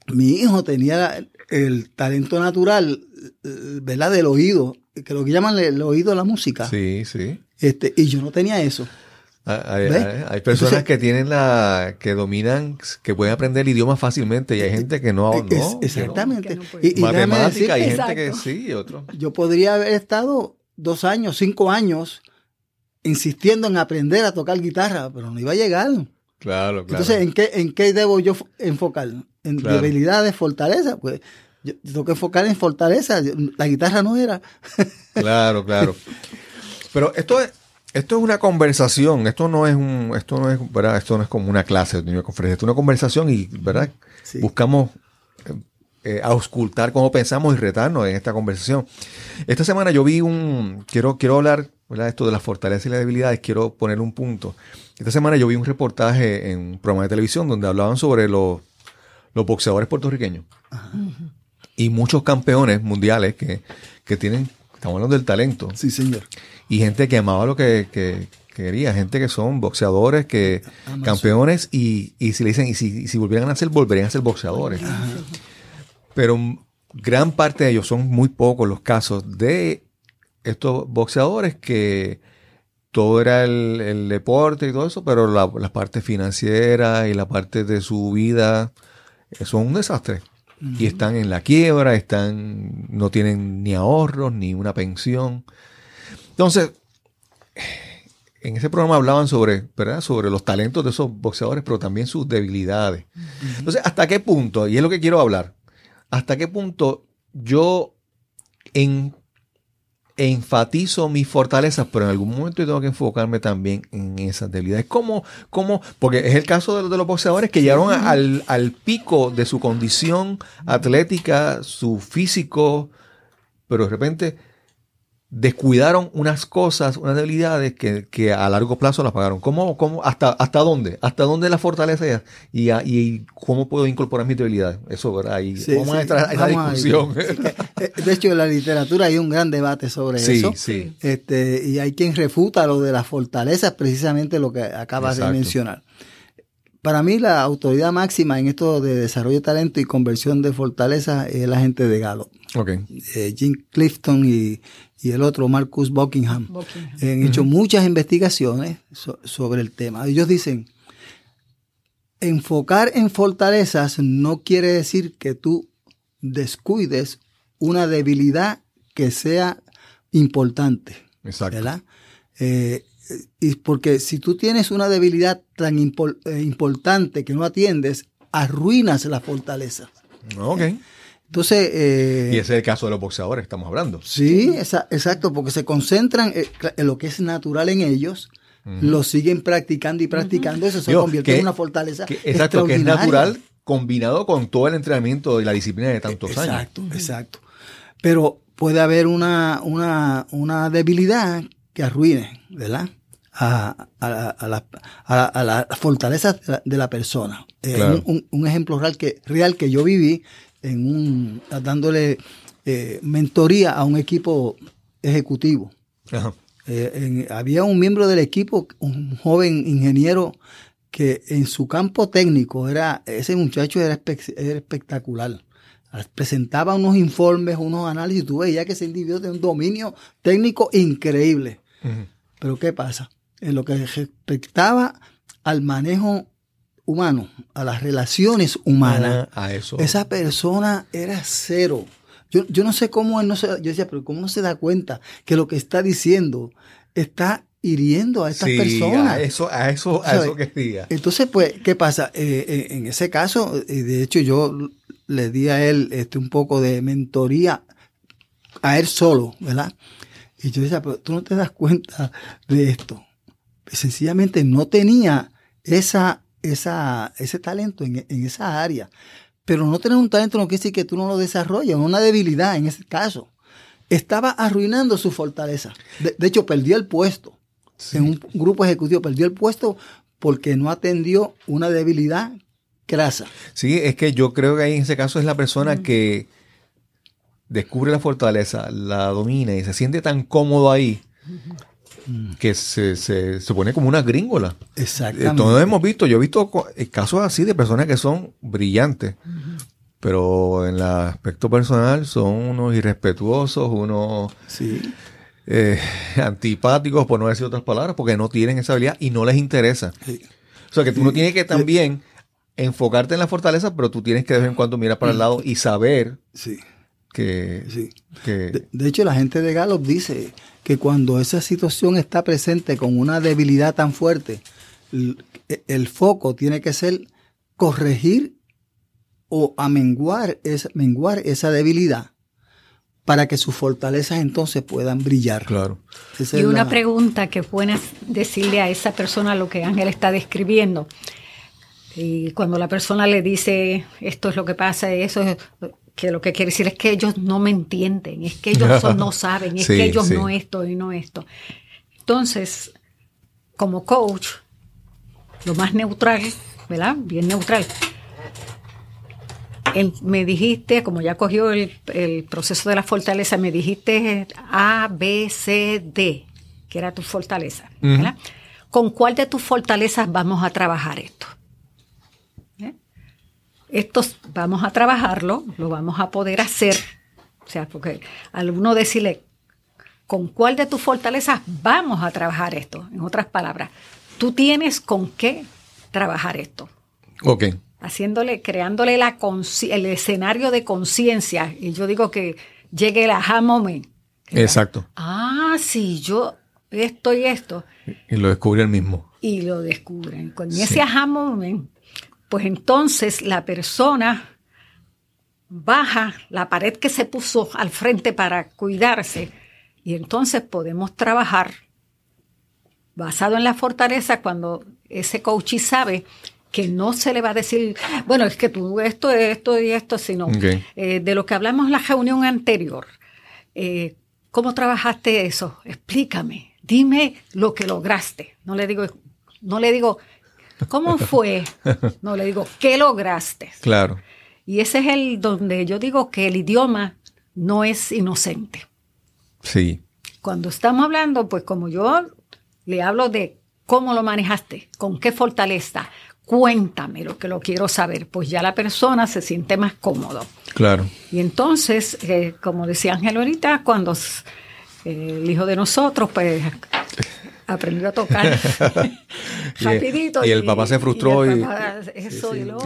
Mi hijo tenía el talento natural, ¿verdad? Del oído, que lo que llaman el oído de la música. Sí, sí. Este, y yo no tenía eso. Hay, personas que tienen la, que dominan, que pueden aprender el idioma fácilmente y hay gente que no. no exactamente. y, Matemática, hay gente que sí y otro. Yo podría haber estado dos años, cinco años insistiendo en aprender a tocar guitarra, pero no iba a llegar. Claro, claro. Entonces, ¿en qué, en qué debo yo enfocar? ¿En debilidades, fortaleza? Pues yo tengo que enfocar en fortaleza. La guitarra no era. claro, claro. Pero esto es esto es una conversación, esto no es un, esto no es, ¿verdad? Esto no es como una clase de una conferencia, esto es una conversación y, ¿verdad? Buscamos eh, eh, auscultar cómo pensamos y retarnos en esta conversación. Esta semana yo vi un, quiero, quiero hablar, ¿verdad? Esto de las fortalezas y las debilidades, quiero poner un punto. Esta semana yo vi un reportaje en un programa de televisión donde hablaban sobre los, los boxeadores puertorriqueños. Y muchos campeones mundiales que, que tienen, estamos hablando del talento. Sí, señor y gente que amaba lo que, quería, gente que son boxeadores, que campeones y, si le dicen, y si, si volvieran a ser, volverían a ser boxeadores. Pero gran parte de ellos son muy pocos los casos de estos boxeadores que todo era el, deporte y todo eso, pero la, parte financiera y la parte de su vida son un desastre. Y están en la quiebra, están, no tienen ni ahorros, ni una pensión. Entonces, en ese programa hablaban sobre, ¿verdad? sobre los talentos de esos boxeadores, pero también sus debilidades. Entonces, ¿hasta qué punto? Y es lo que quiero hablar. ¿Hasta qué punto yo enfatizo mis fortalezas, pero en algún momento tengo que enfocarme también en esas debilidades? ¿Cómo? cómo? Porque es el caso de, de los boxeadores que llegaron al, al pico de su condición atlética, su físico, pero de repente descuidaron unas cosas, unas debilidades que, a largo plazo las pagaron. ¿Cómo, cómo, hasta, ¿Hasta dónde? ¿Hasta dónde la fortaleza y, y cómo puedo incorporar mis debilidades? Eso, ¿verdad? Ahí vamos a entrar a esa discusión. Eh, de hecho, en la literatura hay un gran debate sobre eso. Sí. Este, y hay quien refuta lo de las fortalezas, precisamente lo que acabas de mencionar. Para mí, la autoridad máxima en esto de desarrollo de talento y conversión de fortaleza es la gente de Gallup. Okay. Eh, Jim Clifton y, el otro Marcus Buckingham, han hecho muchas investigaciones sobre el tema. Ellos dicen, enfocar en fortalezas no quiere decir que tú descuides una debilidad que sea importante. Exacto. Eh, y porque si tú tienes una debilidad tan eh, importante que no atiendes, arruinas la fortaleza. Ok. Entonces. Eh, y ese es el caso de los boxeadores, estamos hablando. Sí, exacto, porque se concentran en, lo que es natural en ellos, lo siguen practicando y practicando, eso se convierte en una fortaleza. exacto, que es natural combinado con todo el entrenamiento y la disciplina de tantos años. Exacto, exacto. Pero puede haber una, una, una debilidad que arruine, ¿verdad? A, a, a, la, a, la, fortaleza de la, persona. Eh, un, ejemplo real que, real que yo viví en un, dándole eh, mentoría a un equipo ejecutivo. Eh, había un miembro del equipo, un joven ingeniero que en su campo técnico era, ese muchacho era, espectacular. Presentaba unos informes, unos análisis, tú veías que ese individuo tenía un dominio técnico increíble. Pero ¿qué pasa? En lo que respectaba al manejo humano, a las relaciones humanas, a eso. esa persona era cero. Yo, yo no sé cómo él no se, yo decía, pero cómo no se da cuenta que lo que está diciendo está hiriendo a estas personas. A eso, a eso, a eso que diga. Entonces, pues, ¿qué pasa? Eh, eh, en ese caso, eh, de hecho, yo le di a él este, un poco de mentoría a él solo, ¿verdad? Y yo decía, pero tú no te das cuenta de esto. Sencillamente no tenía esa, esa, ese talento en, esa área. Pero no tener un talento no quiere decir que tú no lo desarrolles, una debilidad en ese caso. Estaba arruinando su fortaleza. de hecho, perdió el puesto en un grupo ejecutivo, perdió el puesto porque no atendió una debilidad grasa. Sí, es que yo creo que ahí en ese caso es la persona que descubre la fortaleza, la domina y se siente tan cómodo ahí que se, se, pone como una gringola. Exactamente. Todos hemos visto, yo he visto casos así de personas que son brillantes, pero en el aspecto personal son unos irrespetuosos, unos... Sí eh, antipáticos, por no decir otras palabras, porque no tienen esa habilidad y no les interesa. O sea, que tú no tienes que también enfocarte en la fortaleza, pero tú tienes que de vez en cuando mirar para el lado y saber sí. que... Sí. de, hecho, la gente de Gallup dice que cuando esa situación está presente con una debilidad tan fuerte, el, foco tiene que ser corregir o amenguar menguar esa debilidad para que sus fortalezas entonces puedan brillar. Claro. y una pregunta que puedes decirle a esa persona lo que Ángel está describiendo. Y cuando la persona le dice esto es lo que pasa, eso es que lo que quiere decir es que ellos no me entienden, es que ellos no saben, es que ellos no esto y no esto. Entonces, como coach, lo más neutral, ¿verdad? Bien neutral me dijiste, como ya cogió el, proceso de la fortaleza, me dijiste A, B, C, D, que era tu fortaleza. ¿Con cuál de tus fortalezas vamos a trabajar esto? Estos vamos a trabajarlo, lo vamos a poder hacer. O sea, porque al uno decirle, ¿con cuál de tus fortalezas vamos a trabajar esto? En otras palabras, tú tienes con qué trabajar esto. Ok haciéndole, creándole la el escenario de conciencia. Y yo digo que llegue el aha moment. Exacto. Ah, sí, yo esto y esto. Y lo descubre el mismo. Y lo descubren. Con ese aha moment, pues entonces la persona baja la pared que se puso al frente para cuidarse y entonces podemos trabajar basado en la fortaleza cuando ese coach sabe que no se le va a decir, bueno, es que tú esto, esto y esto, sino eh, de lo que hablamos en la reunión anterior. Eh, ¿Cómo trabajaste eso? Explícame, dime lo que lograste. No le digo, no le digo, ¿cómo fue? No le digo, ¿qué lograste? Claro. Y ese es el donde yo digo que el idioma no es inocente. Sí. Cuando estamos hablando, pues como yo le hablo de cómo lo manejaste, con qué fortaleza, cuéntame lo que lo quiero saber, pues ya la persona se siente más cómodo. Claro. Y entonces, eh, como decía Ángel ahorita, cuando eh, el hijo de nosotros, pues aprendió a tocar rapidito. Y, el papá se frustró y,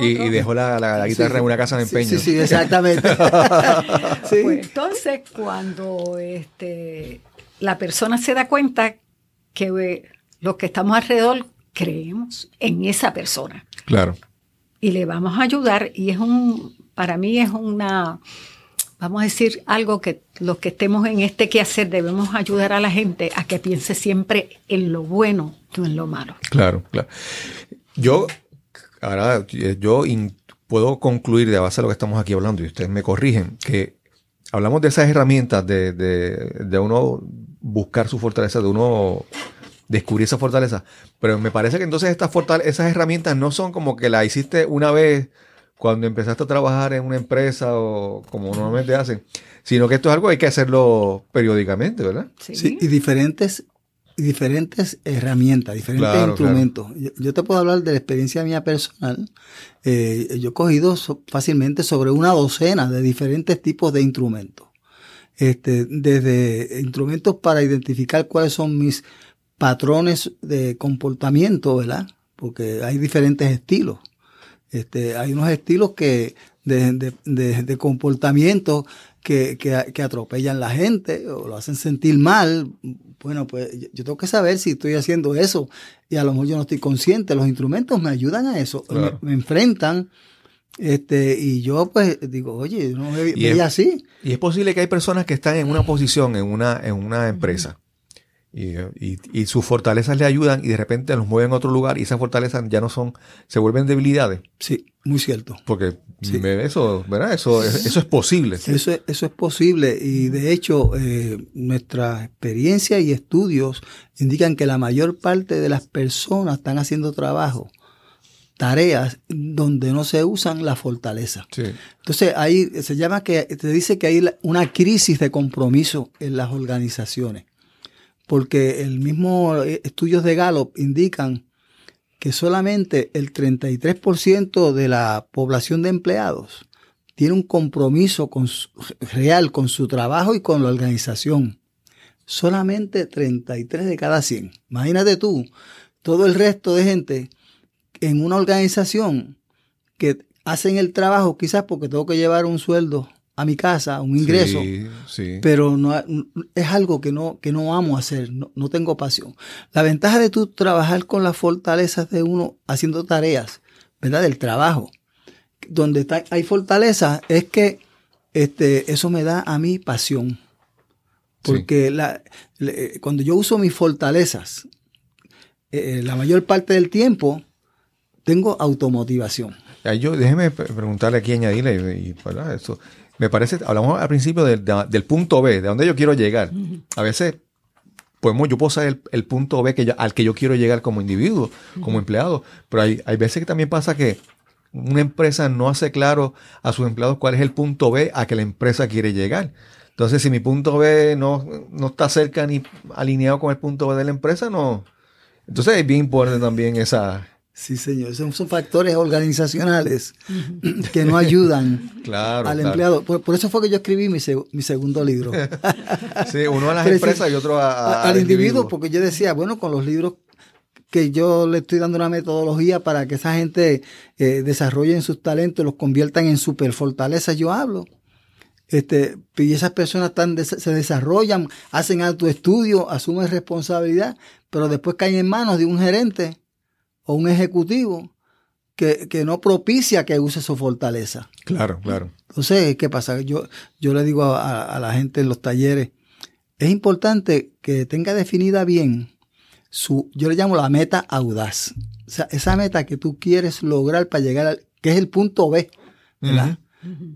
y, dejó la, guitarra en una casa de empeño. Sí, sí, exactamente. pues entonces, cuando este, la persona se da cuenta que eh, los que estamos alrededor creemos en esa persona. Claro. Y le vamos a ayudar y es un, para mí es una, vamos a decir algo que los que estemos en este quehacer debemos ayudar a la gente a que piense siempre en lo bueno, no en lo malo. Claro, claro. Yo, ahora, yo puedo concluir de base a lo que estamos aquí hablando y ustedes me corrigen, que hablamos de esas herramientas de, de uno buscar su fortaleza, de uno descubrir esa fortaleza. Pero me parece que entonces estas esas herramientas no son como que la hiciste una vez cuando empezaste a trabajar en una empresa o como normalmente hacen, sino que esto es algo que hay que hacerlo periódicamente, ¿verdad? Sí, y diferentes diferentes herramientas, diferentes instrumentos. Yo, te puedo hablar de la experiencia mía personal. Eh, yo he cogido fácilmente sobre una docena de diferentes tipos de instrumentos. Este, desde instrumentos para identificar cuáles son mis patrones de comportamiento, ¿verdad? Porque hay diferentes estilos. Este, hay unos estilos que de, comportamiento que, que, atropellan la gente o lo hacen sentir mal. Bueno, pues yo tengo que saber si estoy haciendo eso y a lo mejor yo no estoy consciente. Los instrumentos me ayudan a eso, me, enfrentan. Este, y yo pues digo, oye, no me veía así. Y es posible que hay personas que están en una posición, en una, en una empresa, y, sus fortalezas le ayudan y de repente los mueven a otro lugar y esas fortalezas ya no son, se vuelven debilidades. Sí, muy cierto. Porque eso, ¿verdad? Eso, eso es posible. Eso, eso es posible y de hecho eh, nuestra experiencia y estudios indican que la mayor parte de las personas están haciendo trabajo, tareas donde no se usan la fortaleza. Entonces ahí se llama que, te dice que hay una crisis de compromiso en las organizaciones porque el mismo eh, estudios de Gallup indican que solamente el 33% de la población de empleados tiene un compromiso real con su trabajo y con la organización. Solamente 33 de cada 100. Imagínate tú, todo el resto de gente en una organización que hacen el trabajo quizás porque tengo que llevar un sueldo a mi casa, un ingreso, pero no, es algo que no, que no amo hacer, no, tengo pasión. La ventaja de tú trabajar con las fortalezas de uno haciendo tareas, ¿verdad? Del trabajo, donde está, hay fortaleza, es que este, eso me da a mí pasión. Porque la, cuando yo uso mis fortalezas, eh, la mayor parte del tiempo tengo automotivación. Yo, déjeme preguntarle aquí, añadirle, y, ¿verdad? Eso, me parece, hablamos al principio del punto B, de donde yo quiero llegar. A veces podemos, yo puedo saber el, punto B que al que yo quiero llegar como individuo, como empleado, pero hay, hay veces que también pasa que una empresa no hace claro a sus empleados cuál es el punto B a que la empresa quiere llegar. Entonces, si mi punto B no, no está cerca ni alineado con el punto B de la empresa, no. Entonces es bien importante también esa, Sí, señor. Esos son factores organizacionales que no ayudan al empleado. Por, eso fue que yo escribí mi, segundo libro. sí, uno a las empresas y otro al individuo, porque yo decía, bueno, con los libros que yo le estoy dando una metodología para que esa gente eh, desarrolle sus talentos, los conviertan en superfortalezas, yo hablo. Este, y esas personas están, se desarrollan, hacen alto estudio, asumen responsabilidad, pero después caen en manos de un gerente o un ejecutivo que, no propicia que use su fortaleza. Claro, claro. Entonces, ¿qué pasa? Yo, yo le digo a, la gente en los talleres, es importante que tenga definida bien su, yo le llamo la meta audaz. O sea, esa meta que tú quieres lograr para llegar al, que es el punto B, ¿verdad?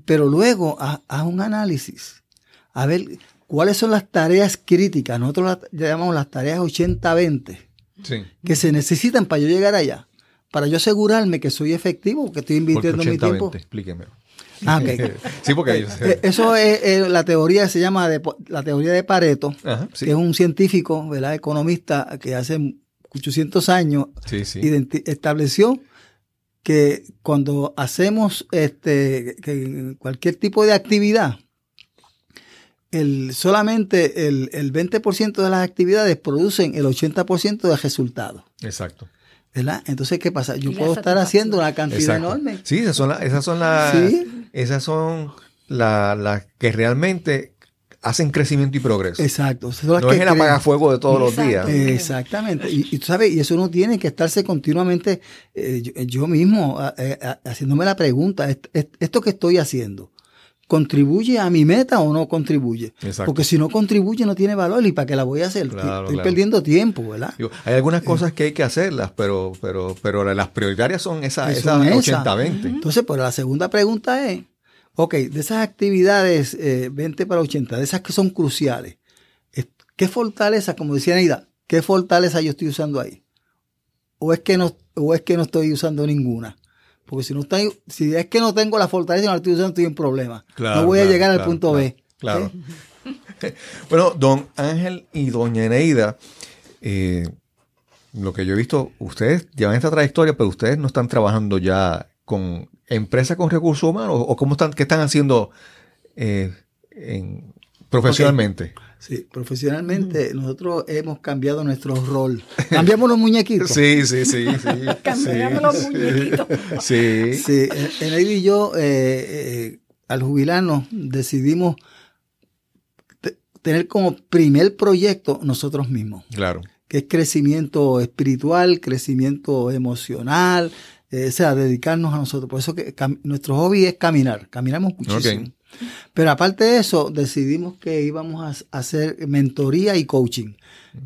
Pero luego haz un análisis. A ver, ¿cuáles son las tareas críticas? Nosotros las llamamos las tareas 80-20 que se necesitan para yo llegar allá. Para yo asegurarme que soy efectivo, que estoy invirtiendo mi tiempo. explíqueme. Ah, sí, porque eh, eh, Eso es eh, la teoría, se llama la teoría de Pareto, que es un científico, ¿verdad? economista, que hace 800 años estableció que cuando hacemos este, cualquier tipo de actividad, el, solamente el, el 20% de las actividades producen el 80% del resultado. Exacto. ¿verdad? Entonces, ¿qué pasa? Yo puedo estar haciendo una cantidad enorme. Sí, esas son, esas son las, esas son las que realmente hacen crecimiento y progreso. Exacto. no es el apagafuego de todos los días. Exactamente. Y, tú sabes, y eso uno tiene que estarse continuamente, eh, yo, mismo, eh, haciéndome la pregunta, ¿esto que estoy haciendo? ¿Contribuye a mi meta o no contribuye? Porque si no contribuye no tiene valor y para qué la voy a hacer. Estoy perdiendo tiempo, ¿verdad? hay algunas cosas que hay que hacerlas, pero, pero, pero las prioritarias son esas, esas 80-20. Entonces, pues la segunda pregunta es, ok, de esas actividades 20 eh, para 80, de esas que son cruciales, ¿qué fortaleza, como decía Neida, qué fortaleza yo estoy usando ahí? ¿O es que no, o es que no estoy usando ninguna? Porque si no estoy, si es que no tengo la fortaleza y no la estoy usando, estoy en problema. no voy a llegar al punto B. Claro. bueno, don Ángel y doña Eneida, eh, lo que yo he visto, ustedes llevan esta trayectoria, pero ustedes no están trabajando ya con empresas con recursos humanos o cómo están, qué están haciendo eh, profesionalmente. Sí, profesionalmente nosotros hemos cambiado nuestro rol. Cambiamos los muñequitos. Sí, sí, sí. sí Cambiamos los muñequitos. Sí. Sí, él y yo, eh, eh, al jubilarnos, decidimos tener como primer proyecto nosotros mismos. Claro. Que es crecimiento espiritual, crecimiento emocional, eh, o sea, dedicarnos a nosotros. Por eso que nuestro hobby es caminar. Caminamos muchísimo. Pero aparte de eso, decidimos que íbamos a hacer mentoría y coaching.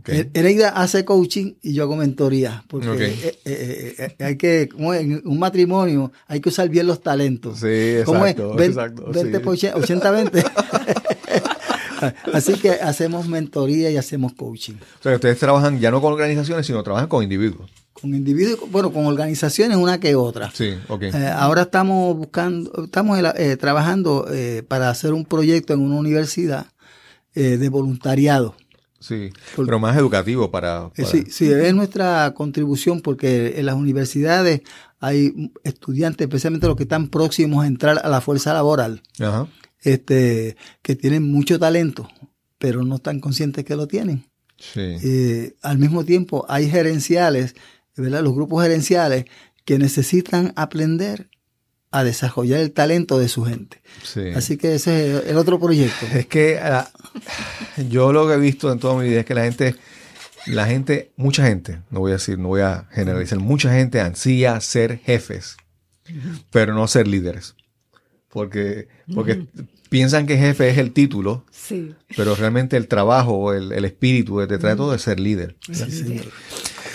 Okay. hace coaching y yo hago mentoría, porque eh, eh, eh, hay que, como en un matrimonio, hay que usar bien los talentos. Sí, exacto. Es? exacto 80-20. Así que hacemos mentoría y hacemos coaching. O sea, ustedes trabajan ya no con organizaciones, sino trabajan con individuos con individuos, bueno, con organizaciones una que otra. Sí, ok. Eh, ahora estamos buscando, estamos eh, trabajando eh, para hacer un proyecto en una universidad de voluntariado. Sí, pero más educativo para, Sí, sí, es nuestra contribución porque en las universidades hay estudiantes, especialmente los que están próximos a entrar a la fuerza laboral, Este, que tienen mucho talento, pero no están conscientes que lo tienen. Sí. al mismo tiempo, hay gerenciales los grupos gerenciales que necesitan aprender a desarrollar el talento de su gente. Así que ese es el otro proyecto. Es que ah, yo lo que he visto en toda mi vida es que la gente, la gente, mucha gente, no voy a decir, no voy a generalizar, mucha gente ansía ser jefes, pero no ser líderes. Porque, porque piensan que jefe es el título, pero realmente el trabajo, el, el espíritu detrás de todo es ser líder.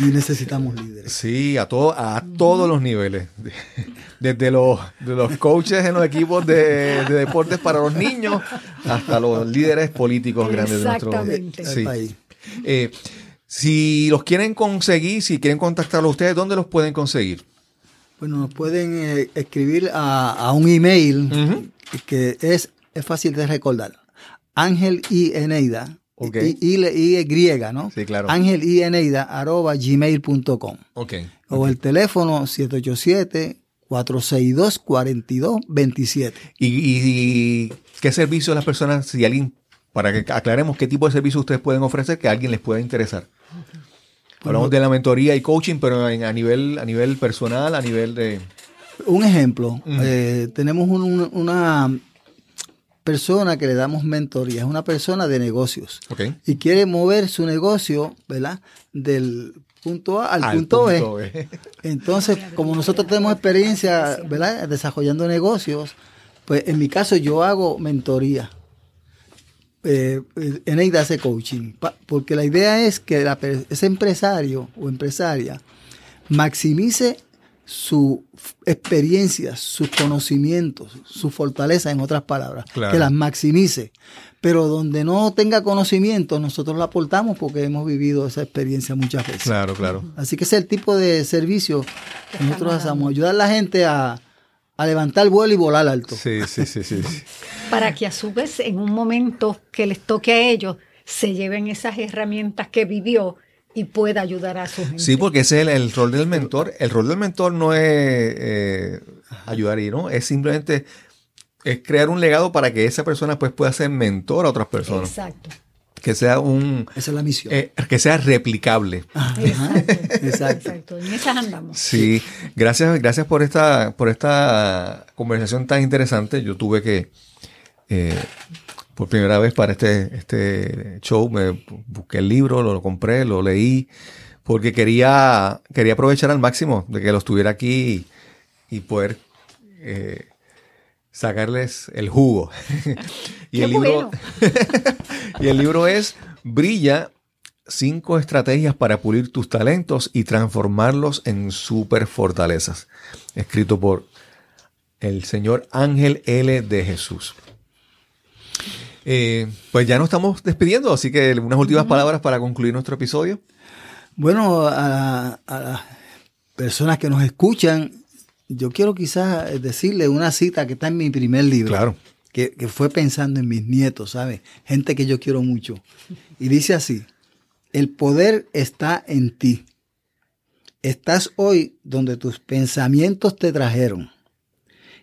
Y necesitamos líderes. Sí, a, todo, a todos los niveles. Desde los, de los coaches en los equipos de, deportes para los niños hasta los líderes políticos grandes de nuestro país. Eh, si los quieren conseguir, si quieren contactarlo a ustedes, ¿dónde los pueden conseguir? Bueno, nos pueden eh, escribir a, un email que es, es fácil de recordar. Ángel y Eneida Okay. Y, y, y, griega, ¿no? Sí, claro. Ángel y Eneida, arroba gmail.com. Okay. O el teléfono 787-462-4227. ¿Y, ¿Y, qué servicios las personas, si alguien, para que aclaremos qué tipo de servicios ustedes pueden ofrecer que a alguien les pueda interesar? Hablamos de la mentoría y coaching, pero a nivel, a nivel personal, a nivel de... Un ejemplo, eh, tenemos una persona que le damos mentoría, es una persona de negocios y quiere mover su negocio, ¿verdad? Del punto A al, punto, B. Entonces, como nosotros tenemos experiencia, ¿verdad? Desarrollando negocios, pues en mi caso yo hago mentoría. Eh, en ella hace coaching, porque la idea es que ese empresario o empresaria maximice su experiencia, sus conocimientos, su fortaleza, en otras palabras, que las maximice. Pero donde no tenga conocimiento, nosotros la aportamos porque hemos vivido esa experiencia muchas veces. Claro, claro. Así que ese es el tipo de servicio que nosotros hacemos, ayudar a la gente a, a levantar vuelo y volar alto. Sí, sí, sí, sí. Para que a su vez, en un momento que les toque a ellos, se lleven esas herramientas que vivió y pueda ayudar a su gente. Sí, porque ese es el, rol del mentor. El rol del mentor no es eh, ayudar y no, es simplemente es crear un legado para que esa persona pues pueda ser mentor a otras personas. Exacto. Que sea un... Esa es la misión. Eh, que sea replicable. exacto, exacto. En esas andamos. Sí, gracias, gracias por esta, por esta conversación tan interesante. Yo tuve que... Eh, por primera vez para este, este show. Me busqué el libro, lo, compré, lo leí, porque quería, quería aprovechar al máximo de que lo estuviera aquí y, poder eh, sacarles el jugo. y, el libro, y el libro es Brilla cinco estrategias para pulir tus talentos y transformarlos en super fortalezas. Escrito por el señor Ángel L. de Jesús. Eh, pues ya nos estamos despidiendo, así que unas últimas palabras para concluir nuestro episodio. Bueno, a, las personas que nos escuchan, yo quiero quizás decirle una cita que está en mi primer libro. Claro. Que, que fue pensando en mis nietos, ¿sabes? Gente que yo quiero mucho. Y dice así, el poder está en ti. Estás hoy donde tus pensamientos te trajeron.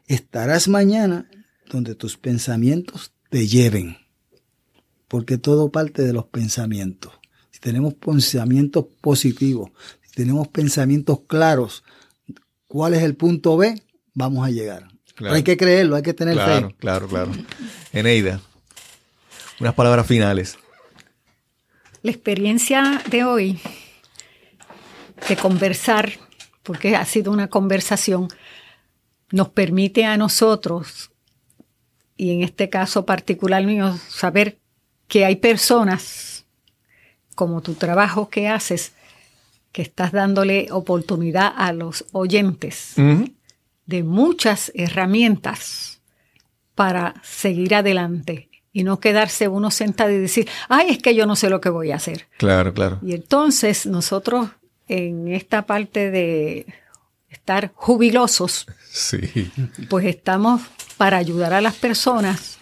Estarás mañana donde tus pensamientos te lleven. Porque todo parte de los pensamientos. Si tenemos pensamientos positivos, si tenemos pensamientos claros, ¿cuál es el punto B? Vamos a llegar. hay que creerlo, hay que tener claro, fe. Claro, claro, claro. Eneida, unas palabras finales. La experiencia de hoy, de conversar, porque ha sido una conversación, nos permite a nosotros, y en este caso particular mío, saber que hay personas, como tu trabajo que haces, que estás dándole oportunidad a los oyentes de muchas herramientas para seguir adelante y no quedarse uno sentado y decir, ay, es que yo no sé lo que voy a hacer. Claro, claro. Y entonces nosotros en esta parte de estar jubilosos, sí. pues estamos para ayudar a las personas,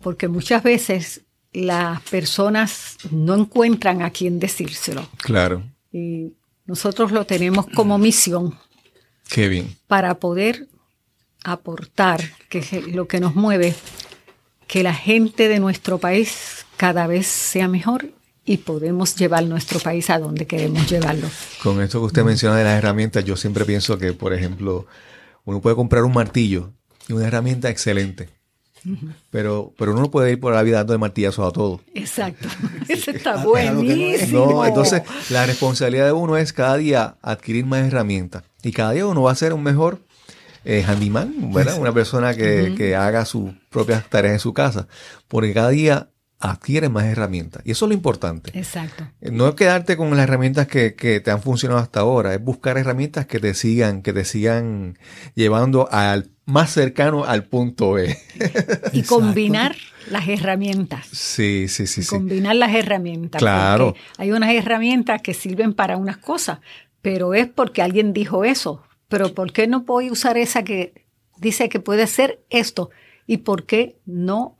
porque muchas veces las personas no encuentran a quién decírselo. Claro. Y nosotros lo tenemos como misión. Qué bien. Para poder aportar, que es lo que nos mueve, que la gente de nuestro país cada vez sea mejor y podemos llevar nuestro país a donde queremos llevarlo. Con esto que usted menciona de las herramientas, yo siempre pienso que, por ejemplo, uno puede comprar un martillo y una herramienta excelente. Pero, pero uno no puede ir por la vida dando de martillazos a todo. Exacto. Eso está buenísimo. No, entonces la responsabilidad de uno es cada día adquirir más herramientas. Y cada día uno va a ser un mejor eh, handyman, ¿verdad? Una persona que, haga sus propias tareas en su casa, porque cada día adquiere más herramientas. Y eso es lo importante. Exacto. Eh, no es quedarte con las herramientas que, te han funcionado hasta ahora, es buscar herramientas que te sigan, que te sigan llevando al más cercano al punto B. y combinar las herramientas. Sí, sí, sí. Combinar las herramientas. Claro. Hay unas herramientas que sirven para unas cosas, pero es porque alguien dijo eso pero ¿por qué no puedo usar esa que dice que puede ser esto? ¿Y por qué no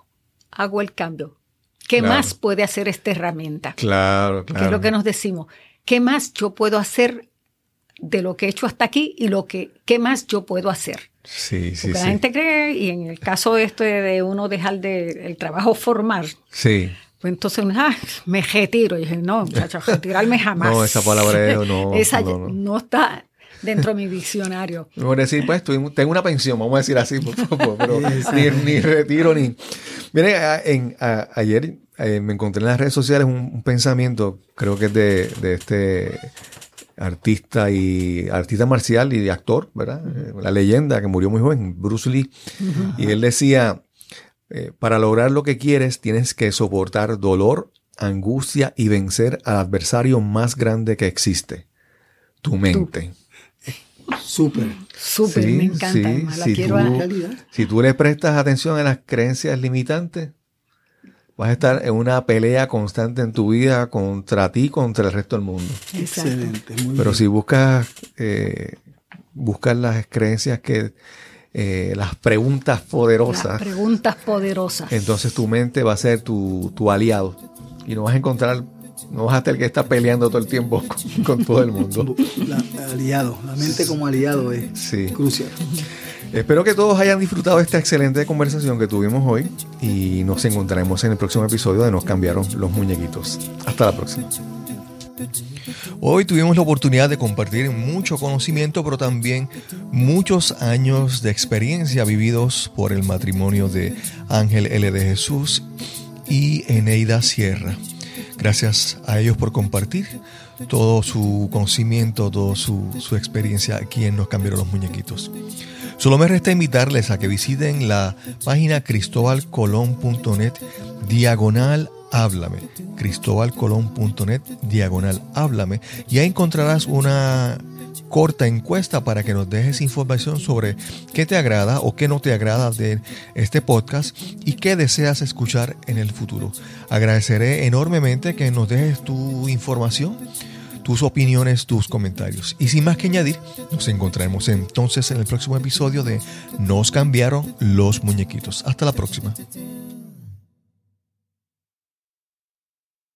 hago el cambio? ¿Qué más puede hacer esta herramienta? Claro, claro. ¿Qué es lo que nos decimos? ¿Qué más yo puedo hacer de lo que he hecho hasta aquí y lo que qué más yo puedo hacer? Sí, sí, Porque sí. la gente cree, y en el caso este de uno dejar de, el trabajo formal, sí. pues entonces ah, me retiro. Y dije, no, muchacho, retirarme jamás. no, esa palabra no, esa no, no. no está dentro de mi diccionario. A decir, pues tengo una pensión, vamos a decir así, por favor, pero ni, retiro ni... Mire, en, ayer eh, me encontré en las redes sociales un, pensamiento, creo que es de, este artista y artista marcial y actor, ¿verdad? Eh, la leyenda que murió muy joven, Bruce Lee. Y él decía, eh, para lograr lo que quieres tienes que soportar dolor, angustia y vencer al adversario más grande que existe, tu mente. Súper. Súper, me encanta. la si quiero tú, Si tú le prestas atención a las creencias limitantes, vas a estar en una pelea constante en tu vida contra ti, contra el resto del mundo. Excelente. Pero si buscas, eh, buscas las creencias que, eh, las preguntas poderosas. Las preguntas poderosas. Entonces tu mente va a ser tu, tu aliado y no vas a encontrar no vas a tener que estar peleando todo el tiempo con, todo el mundo. aliado, la mente como aliado es crucial. Espero que todos hayan disfrutado de esta excelente conversación que tuvimos hoy y nos encontraremos en el próximo episodio de Nos cambiaron los muñequitos. Hasta la próxima. Hoy tuvimos la oportunidad de compartir mucho conocimiento, pero también muchos años de experiencia vividos por el matrimonio de Ángel L. de Jesús y Eneida Sierra. Gracias a ellos por compartir todo su conocimiento, toda su, su experiencia aquí en Nos Cambiaron los Muñequitos. Solo me resta invitarles a que visiten la página cristobalcolón.net diagonal háblame. cristobalcolón.net diagonal háblame. Y ahí encontrarás una corta encuesta para que nos dejes información sobre qué te agrada o qué no te agrada de este podcast y qué deseas escuchar en el futuro. Agradeceré enormemente que nos dejes tu información tus opiniones, tus comentarios. Y sin más que añadir, nos encontraremos entonces en el próximo episodio de Nos cambiaron los muñequitos. Hasta la próxima.